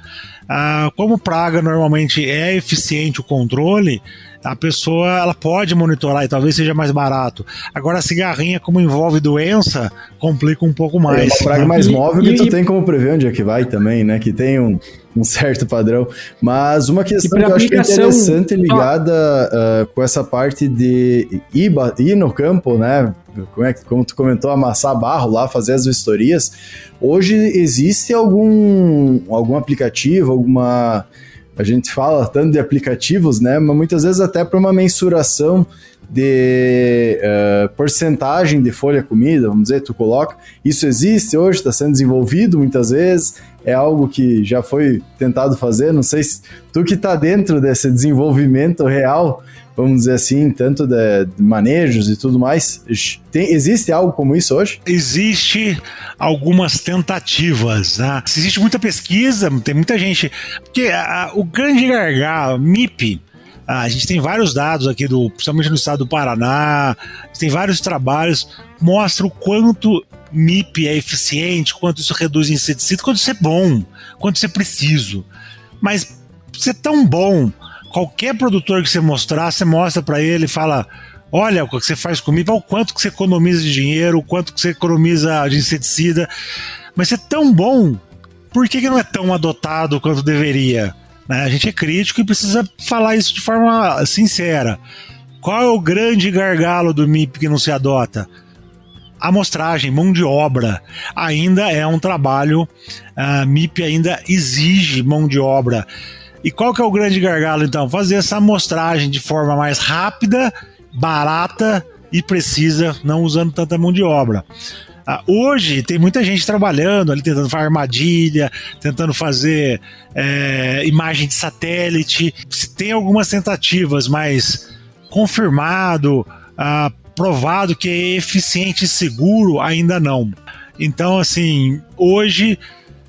Ah, como praga normalmente é eficiente o controle, a pessoa ela pode monitorar e talvez seja mais barato. Agora a cigarrinha, como envolve doença, complica um pouco mais. É uma praga mais móvel e, que tu e... tem como prever onde é que vai também, né? Que tem um, um certo padrão. Mas uma questão que eu acho que é interessante ligada uh, com essa parte de ir, ir no campo, né? Como, é, como tu comentou, amassar barro lá, fazer as vistorias. Hoje existe algum, algum aplicativo, alguma a gente fala tanto de aplicativos, né? Mas muitas vezes até para uma mensuração de uh, porcentagem de folha comida, vamos dizer, tu coloca. Isso existe hoje, está sendo desenvolvido muitas vezes. é algo que já foi tentado fazer? Não sei se tu que está dentro desse desenvolvimento real, vamos dizer assim, tanto de, de manejos e tudo mais, tem, existe algo como isso hoje? Existe algumas tentativas, né? Existe muita pesquisa, tem muita gente. Porque a, o grande gargalo, MIP, a gente tem vários dados aqui, do, principalmente no estado do Paraná, tem vários trabalhos, mostra o quanto MIP é eficiente, quanto isso reduz inseticida, quanto isso é bom, quanto isso é preciso. Mas ser tão bom, qualquer produtor que você mostrar, você mostra para ele e fala: olha o que você faz comigo, o quanto que você economiza de dinheiro, o quanto que você economiza de inseticida. Mas é tão bom, por que, que não é tão adotado quanto deveria? Né? A gente é crítico e precisa falar isso de forma sincera. Qual é o grande gargalo do MIP que não se adota? amostragem, mão de obra. Ainda é um trabalho, a MIP ainda exige mão de obra. E qual que é o grande gargalo então? Fazer essa amostragem de forma mais rápida, barata e precisa, não usando tanta mão de obra. Ah, hoje tem muita gente trabalhando ali, tentando fazer armadilha, tentando fazer é, imagem de satélite. Se tem algumas tentativas, mas confirmado, ah, provado que é eficiente e seguro, ainda não. Então, assim, hoje,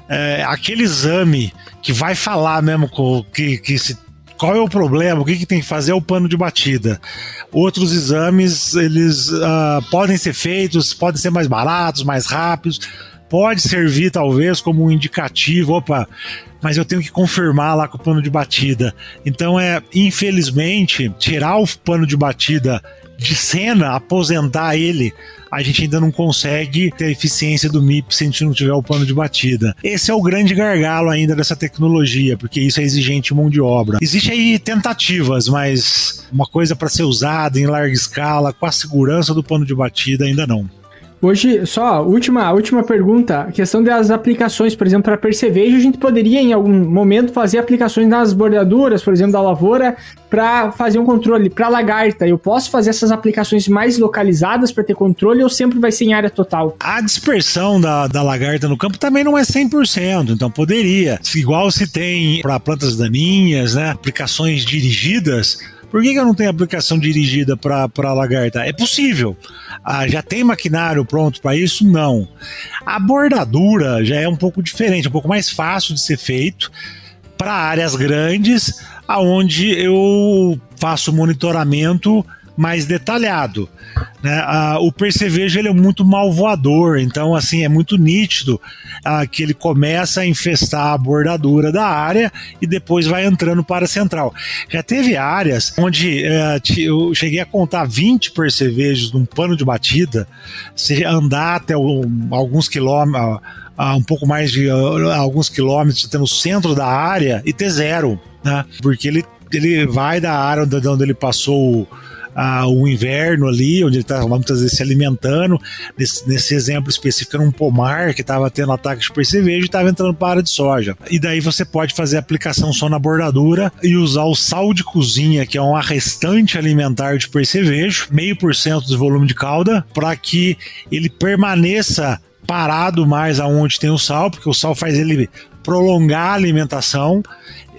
é, aquele exame que vai falar mesmo com, que, que se qual é o problema, o que, que tem que fazer é o pano de batida. Outros exames, eles uh, podem ser feitos, podem ser mais baratos, mais rápidos, pode servir talvez como um indicativo, opa, mas eu tenho que confirmar lá com o pano de batida. Então é, infelizmente, tirar o pano de batida de cena, aposentar ele, a gente ainda não consegue ter a eficiência do MIP se a gente não tiver o pano de batida. Esse é o grande gargalo ainda dessa tecnologia, porque isso é exigente mão de obra. Existe aí tentativas, mas uma coisa para ser usada em larga escala, com a segurança do pano de batida, ainda não. Hoje, só, última, última pergunta. A questão das aplicações, por exemplo, para percevejo, a gente poderia em algum momento fazer aplicações nas bordaduras, por exemplo, da lavoura, para fazer um controle. Para lagarta, eu posso fazer essas aplicações mais localizadas para ter controle ou sempre vai ser em área total? A dispersão da, da lagarta no campo também não é 100%, então poderia. Igual se tem para plantas daninhas, né, aplicações dirigidas por que, que eu não tenho aplicação dirigida para lagarta? É possível. Ah, já tem maquinário pronto para isso? Não. A bordadura já é um pouco diferente, um pouco mais fácil de ser feito para áreas grandes, aonde eu faço monitoramento mais detalhado. Né? Ah, o percevejo ele é muito malvoador, então assim é muito nítido ah, que ele começa a infestar a bordadura da área e depois vai entrando para a central. Já teve áreas onde eh, eu cheguei a contar 20 percevejos num pano de batida, se andar até alguns quilômetros, um pouco mais de alguns quilômetros até no centro da área e ter zero, né? porque ele, ele vai da área onde ele passou ah, o inverno ali, onde ele estava muitas vezes se alimentando. Nesse, nesse exemplo específico, era um pomar que estava tendo ataque de percevejo e estava entrando para de soja. E daí você pode fazer a aplicação só na bordadura e usar o sal de cozinha, que é um restante alimentar de percevejo, meio por cento do volume de calda, para que ele permaneça parado mais aonde tem o sal, porque o sal faz ele prolongar a alimentação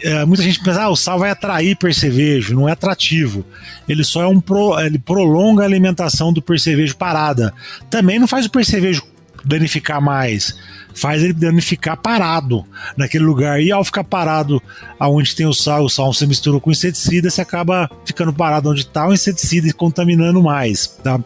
é, muita gente pensa, ah, o sal vai atrair percevejo, não é atrativo. Ele só é um pro, ele prolonga a alimentação do percevejo parada. Também não faz o percevejo danificar mais faz ele danificar parado naquele lugar. E ao ficar parado aonde tem o sal, o sal se mistura com inseticida, você acaba ficando parado onde está o inseticida e contaminando mais. Tá?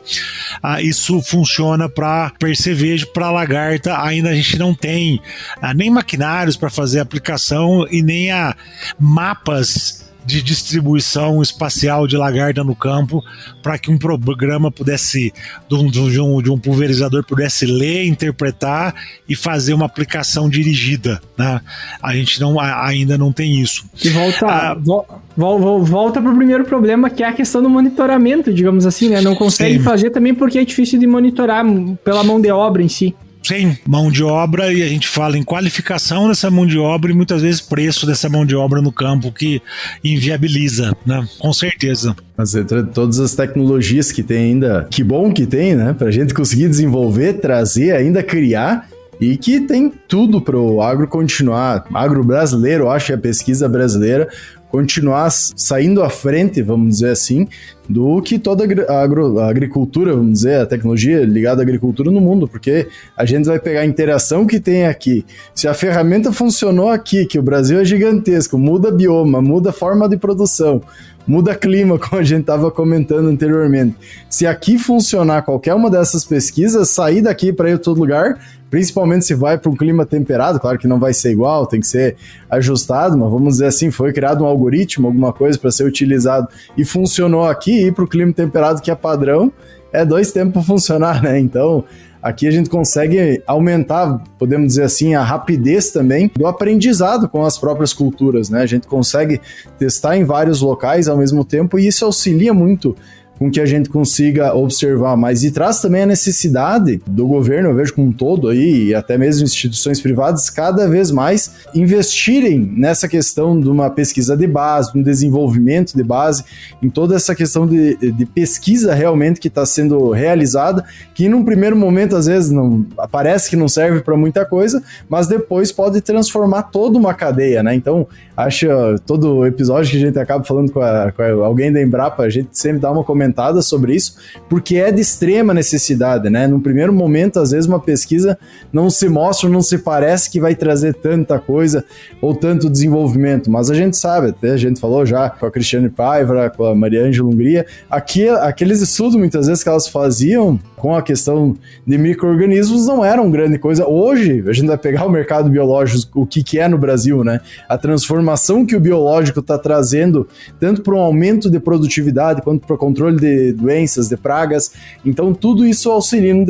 Ah, isso funciona para percevejo, para lagarta. Ainda a gente não tem ah, nem maquinários para fazer aplicação e nem a mapas de distribuição espacial de lagarta no campo para que um programa pudesse, de um, de, um, de um, pulverizador pudesse ler, interpretar e fazer uma aplicação dirigida. Né? A gente não, ainda não tem isso. E volta, ah, vo, vo, volta para o primeiro problema, que é a questão do monitoramento, digamos assim, né? Não consegue sim. fazer também porque é difícil de monitorar pela mão de obra em si sem mão de obra e a gente fala em qualificação dessa mão de obra e muitas vezes preço dessa mão de obra no campo que inviabiliza, né? Com certeza. Mas entre todas as tecnologias que tem ainda, que bom que tem, né? Pra gente conseguir desenvolver, trazer, ainda criar, e que tem tudo para o agro continuar, agro brasileiro, acho que a pesquisa brasileira continuar saindo à frente, vamos dizer assim, do que toda a, agro, a agricultura, vamos dizer, a tecnologia ligada à agricultura no mundo, porque a gente vai pegar a interação que tem aqui. Se a ferramenta funcionou aqui, que o Brasil é gigantesco, muda bioma, muda forma de produção, muda clima, como a gente estava comentando anteriormente. Se aqui funcionar qualquer uma dessas pesquisas, sair daqui para ir a todo lugar, principalmente se vai para um clima temperado, claro que não vai ser igual, tem que ser ajustado, mas vamos dizer assim, foi criado um algoritmo, alguma coisa para ser utilizado e funcionou aqui, ir para o clima temperado que é padrão, é dois tempos para funcionar, né? Então, aqui a gente consegue aumentar, podemos dizer assim, a rapidez também do aprendizado com as próprias culturas, né? A gente consegue testar em vários locais ao mesmo tempo e isso auxilia muito com que a gente consiga observar mais e traz também a necessidade do governo, eu vejo como um todo aí, e até mesmo instituições privadas, cada vez mais investirem nessa questão de uma pesquisa de base, de um desenvolvimento de base, em toda essa questão de, de pesquisa realmente que está sendo realizada, que num primeiro momento às vezes não parece que não serve para muita coisa, mas depois pode transformar toda uma cadeia, né? Então, acho todo episódio que a gente acaba falando com, a, com alguém da Embrapa, a gente sempre dá uma comentada comentada sobre isso, porque é de extrema necessidade, né? No primeiro momento, às vezes, uma pesquisa não se mostra, não se parece que vai trazer tanta coisa ou tanto desenvolvimento, mas a gente sabe, até a gente falou já com a Cristiane Paiva, com a Maria Ângela Hungria, aqui, aqueles estudos, muitas vezes, que elas faziam com a questão de micro-organismos não eram grande coisa. Hoje, a gente vai pegar o mercado biológico, o que, que é no Brasil, né? A transformação que o biológico está trazendo, tanto para um aumento de produtividade quanto para o controle de doenças, de pragas. Então, tudo isso auxilia no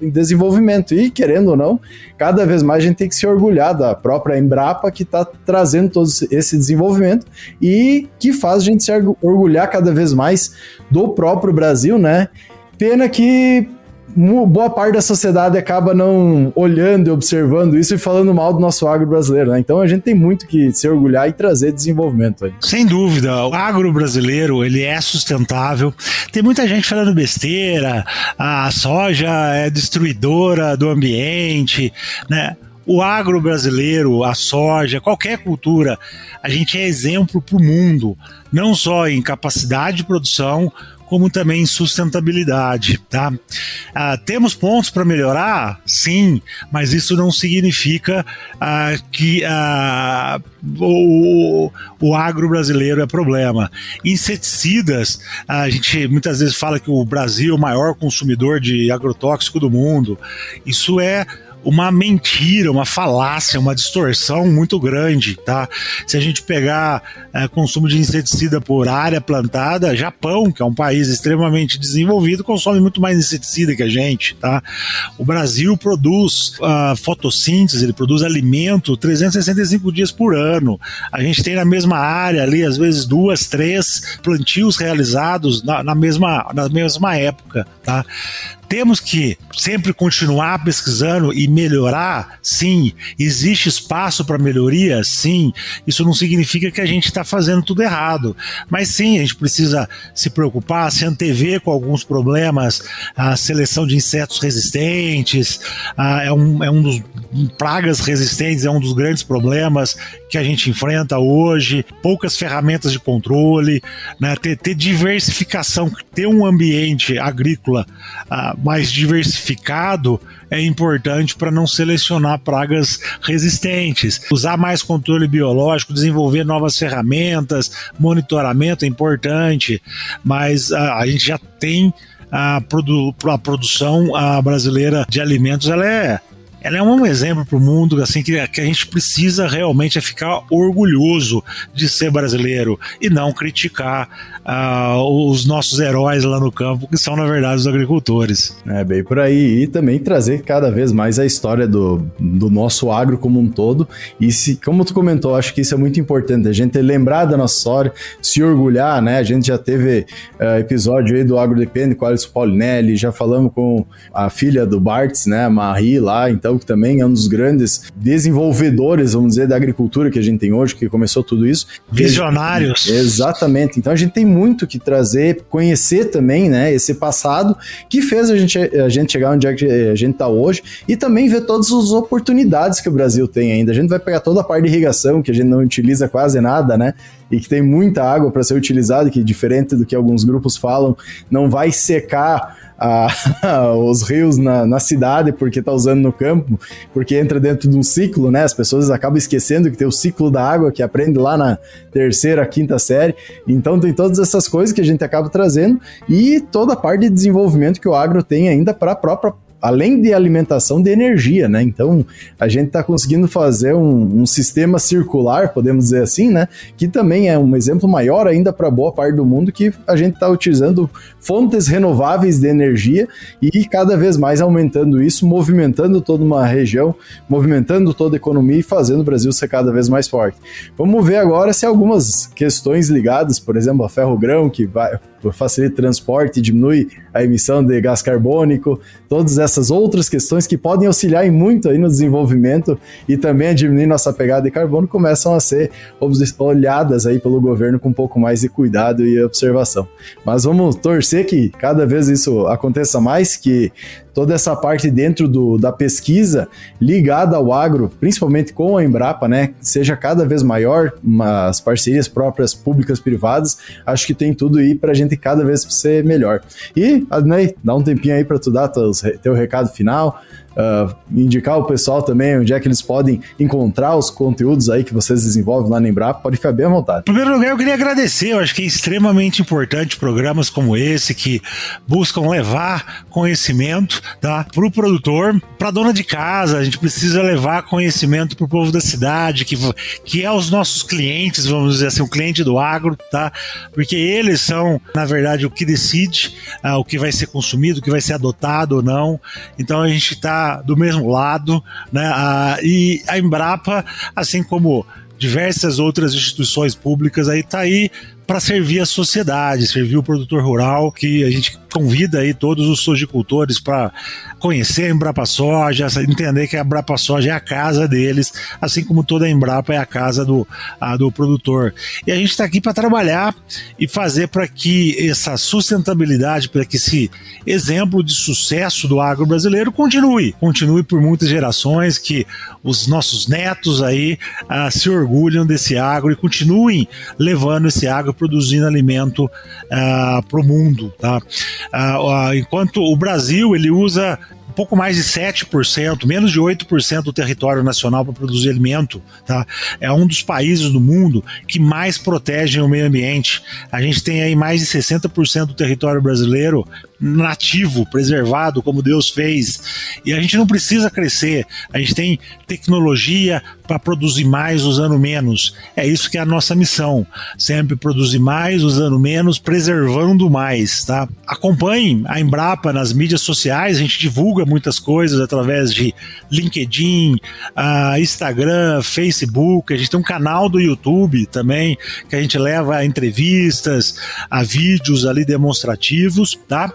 desenvolvimento. E, querendo ou não, cada vez mais a gente tem que se orgulhar da própria Embrapa que está trazendo todo esse desenvolvimento e que faz a gente se orgulhar cada vez mais do próprio Brasil, né? Pena que boa parte da sociedade acaba não olhando e observando isso e falando mal do nosso agro brasileiro, né? Então a gente tem muito que se orgulhar e trazer desenvolvimento aí. Sem dúvida, o agro brasileiro, ele é sustentável. Tem muita gente falando besteira, a soja é destruidora do ambiente, né? O agro brasileiro, a soja, qualquer cultura, a gente é exemplo para o mundo, não só em capacidade de produção, como também sustentabilidade, tá? Ah, temos pontos para melhorar? Sim, mas isso não significa ah, que ah, o, o agro brasileiro é problema. Inseticidas, a gente muitas vezes fala que o Brasil é o maior consumidor de agrotóxico do mundo. Isso é uma mentira, uma falácia, uma distorção muito grande, tá? Se a gente pegar é, consumo de inseticida por área plantada, Japão, que é um país extremamente desenvolvido, consome muito mais inseticida que a gente, tá? O Brasil produz uh, fotossíntese, ele produz alimento 365 dias por ano. A gente tem na mesma área ali, às vezes duas, três plantios realizados na, na mesma, na mesma época, tá? Temos que sempre continuar pesquisando e melhorar? Sim. Existe espaço para melhoria? Sim. Isso não significa que a gente está fazendo tudo errado. Mas sim, a gente precisa se preocupar, se antever com alguns problemas, a seleção de insetos resistentes, é, um, é um dos pragas resistentes, é um dos grandes problemas que a gente enfrenta hoje, poucas ferramentas de controle, né, ter, ter diversificação, ter um ambiente agrícola uh, mais diversificado é importante para não selecionar pragas resistentes. Usar mais controle biológico, desenvolver novas ferramentas, monitoramento é importante, mas uh, a gente já tem a, produ a produção a brasileira de alimentos, ela é ela é um exemplo para o mundo assim que, que a gente precisa realmente é ficar orgulhoso de ser brasileiro e não criticar uh, os nossos heróis lá no campo, que são, na verdade, os agricultores. É, bem por aí. E também trazer cada vez mais a história do, do nosso agro como um todo. E se, como tu comentou, acho que isso é muito importante, a gente lembrar da nossa história, se orgulhar, né? A gente já teve uh, episódio aí do Agro Depende com Alisson Paulinelli, já falamos com a filha do Bartz, né, Marie lá, então que também é um dos grandes desenvolvedores, vamos dizer, da agricultura que a gente tem hoje, que começou tudo isso. Visionários. Exatamente. Então a gente tem muito que trazer, conhecer também, né, esse passado que fez a gente, a gente chegar onde é a gente está hoje e também ver todas as oportunidades que o Brasil tem ainda. A gente vai pegar toda a parte de irrigação, que a gente não utiliza quase nada, né? E que tem muita água para ser utilizada, que diferente do que alguns grupos falam, não vai secar a, os rios na, na cidade porque está usando no campo, porque entra dentro de um ciclo, né? As pessoas acabam esquecendo que tem o ciclo da água que aprende lá na terceira, quinta série. Então tem todas essas coisas que a gente acaba trazendo e toda a parte de desenvolvimento que o agro tem ainda para a própria além de alimentação, de energia, né? Então, a gente está conseguindo fazer um, um, sistema circular, podemos dizer assim, né? Que também é um exemplo maior ainda para boa parte do mundo que a gente está utilizando fontes renováveis de energia e cada vez mais aumentando isso, movimentando toda uma região, movimentando toda a economia e fazendo o Brasil ser cada vez mais forte. Vamos ver agora se algumas questões ligadas, por exemplo, a ferro-grão, que vai, facilita o transporte, diminui a emissão de gás carbônico, todas essas outras questões que podem auxiliar em muito aí no desenvolvimento e também a diminuir nossa pegada de carbono começam a ser olhadas aí pelo governo com um pouco mais de cuidado e observação. Mas vamos torcer que cada vez isso aconteça mais, que toda essa parte dentro do, da pesquisa ligada ao agro, principalmente com a Embrapa, né, seja cada vez maior, as parcerias próprias públicas privadas, acho que tem tudo aí para a gente cada vez ser melhor. E, Adnei, dá um tempinho aí para tu dar teus, teu recado final, uh, indicar o pessoal também onde é que eles podem encontrar os conteúdos aí que vocês desenvolvem lá na Embrapa, pode ficar bem à vontade. Em primeiro lugar, eu queria agradecer, eu acho que é extremamente importante programas como esse que buscam levar conhecimento tá, para o produtor, para a dona de casa, a gente precisa levar conhecimento para o povo da cidade, que, que é os nossos clientes, vamos dizer assim, o cliente do agro, tá? Porque eles são, na verdade, o que decide uh, o que vai ser consumido, o que vai ser adotado ou não. Então a gente está do mesmo lado, né? E a Embrapa, assim como diversas outras instituições públicas aí tá aí para servir a sociedade, servir o produtor rural, que a gente convida aí todos os sojicultores para conhecer a Embrapa Soja, entender que a Embrapa Soja é a casa deles, assim como toda a Embrapa é a casa do, a, do produtor. E a gente está aqui para trabalhar e fazer para que essa sustentabilidade, para que esse exemplo de sucesso do agro brasileiro continue, continue por muitas gerações, que os nossos netos aí uh, se orgulham desse agro e continuem levando esse agro produzindo alimento uh, ah, para o mundo. Tá? Uh, enquanto o Brasil ele usa um pouco mais de 7%, menos de 8% do território nacional para produzir alimento, tá? É um dos países do mundo que mais protegem o meio ambiente. A gente tem aí mais de 60% do território brasileiro nativo, preservado, como Deus fez. E a gente não precisa crescer, a gente tem tecnologia para produzir mais usando menos. É isso que é a nossa missão. Sempre produzir mais usando menos, preservando mais, tá? Acompanhe a Embrapa nas mídias sociais, a gente divulga muitas coisas através de LinkedIn, uh, Instagram, Facebook, a gente tem um canal do YouTube também que a gente leva entrevistas, a vídeos ali demonstrativos, tá?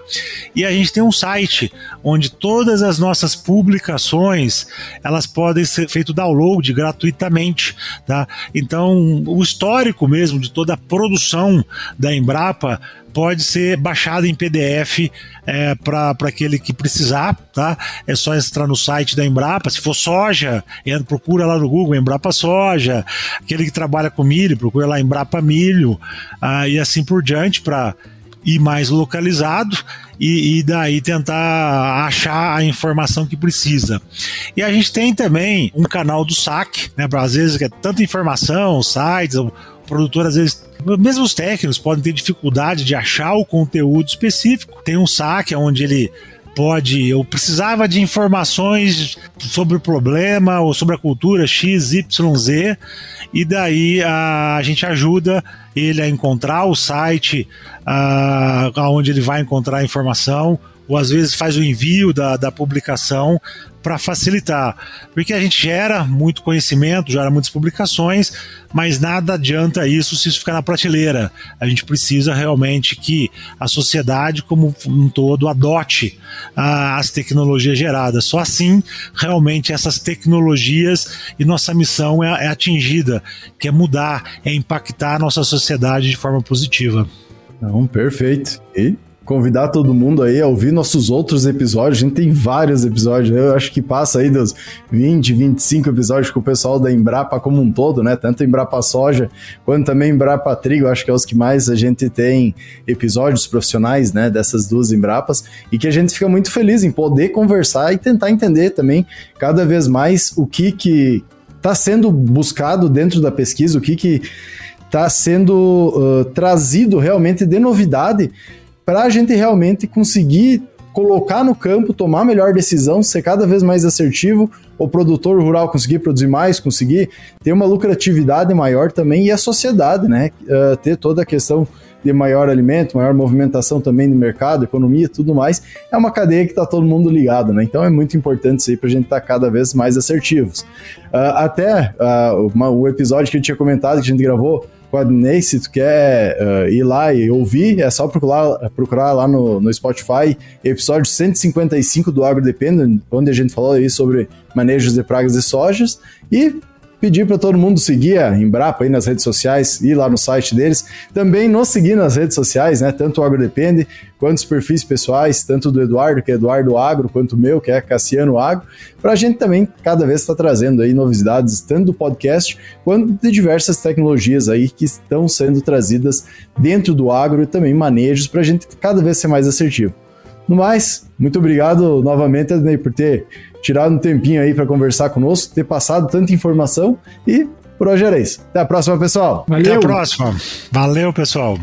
E a gente tem um site onde todas as nossas publicações elas podem ser feito download gratuitamente, tá? Então, o histórico mesmo de toda a produção da Embrapa pode ser baixado em PDF é, para aquele que precisar, tá? É só entrar no site da Embrapa. Se for soja, procura lá no Google Embrapa Soja. Aquele que trabalha com milho, procura lá Embrapa Milho, ah, e assim por diante para ir mais localizado e, e, daí tentar achar a informação que precisa. E a gente tem também um canal do saque, né? Às vezes é tanta informação, sites, o produtor às vezes mesmo os técnicos podem ter dificuldade de achar o conteúdo específico. Tem um saque onde ele pode. Eu precisava de informações sobre o problema ou sobre a cultura X, Y, Z, e daí a, a gente ajuda ele a encontrar o site uh, onde ele vai encontrar a informação ou às vezes faz o envio da, da publicação para facilitar, porque a gente gera muito conhecimento, gera muitas publicações, mas nada adianta isso se isso ficar na prateleira. A gente precisa realmente que a sociedade como um todo adote ah, as tecnologias geradas. Só assim, realmente, essas tecnologias e nossa missão é, é atingida, que é mudar, é impactar a nossa sociedade de forma positiva. Não, perfeito. E convidar todo mundo aí a ouvir nossos outros episódios. A gente tem vários episódios, eu acho que passa aí dos 20, 25 episódios com o pessoal da Embrapa como um todo, né? Tanto Embrapa Soja quanto também Embrapa Trigo, acho que é os que mais a gente tem episódios profissionais, né, dessas duas Embrapas, e que a gente fica muito feliz em poder conversar e tentar entender também cada vez mais o que que está sendo buscado dentro da pesquisa, o que que está sendo uh, trazido realmente de novidade para a gente realmente conseguir colocar no campo, tomar melhor decisão, ser cada vez mais assertivo, o produtor rural conseguir produzir mais, conseguir ter uma lucratividade maior também e a sociedade, né? Uh, ter toda a questão de maior alimento, maior movimentação também no mercado, economia, tudo mais. É uma cadeia que está todo mundo ligado, né? Então é muito importante isso aí para a gente estar tá cada vez mais assertivos. Uh, até uh, uma, o episódio que eu tinha comentado, que a gente gravou Quadney, se tu quer uh, ir lá e ouvir, é só procurar, procurar lá no, no Spotify, episódio 155 do Agro Dependent, onde a gente falou aí sobre manejos de pragas de sojas, e pedir para todo mundo seguir a Embrapa aí nas redes sociais, ir lá no site deles, também nos seguir nas redes sociais, né? Tanto o AgroDepende, quanto os perfis pessoais, tanto do Eduardo, que é Eduardo Agro, quanto o meu, que é Cassiano Agro, para a gente também cada vez estar tá trazendo aí novidades, tanto do podcast, quanto de diversas tecnologias aí que estão sendo trazidas dentro do agro e também manejos para a gente cada vez ser mais assertivo. No mais, muito obrigado novamente, Adnei, por ter tirado um tempinho aí para conversar conosco, ter passado tanta informação e por hoje era isso. Até a próxima, pessoal. Valeu. Até a próxima. Valeu, pessoal.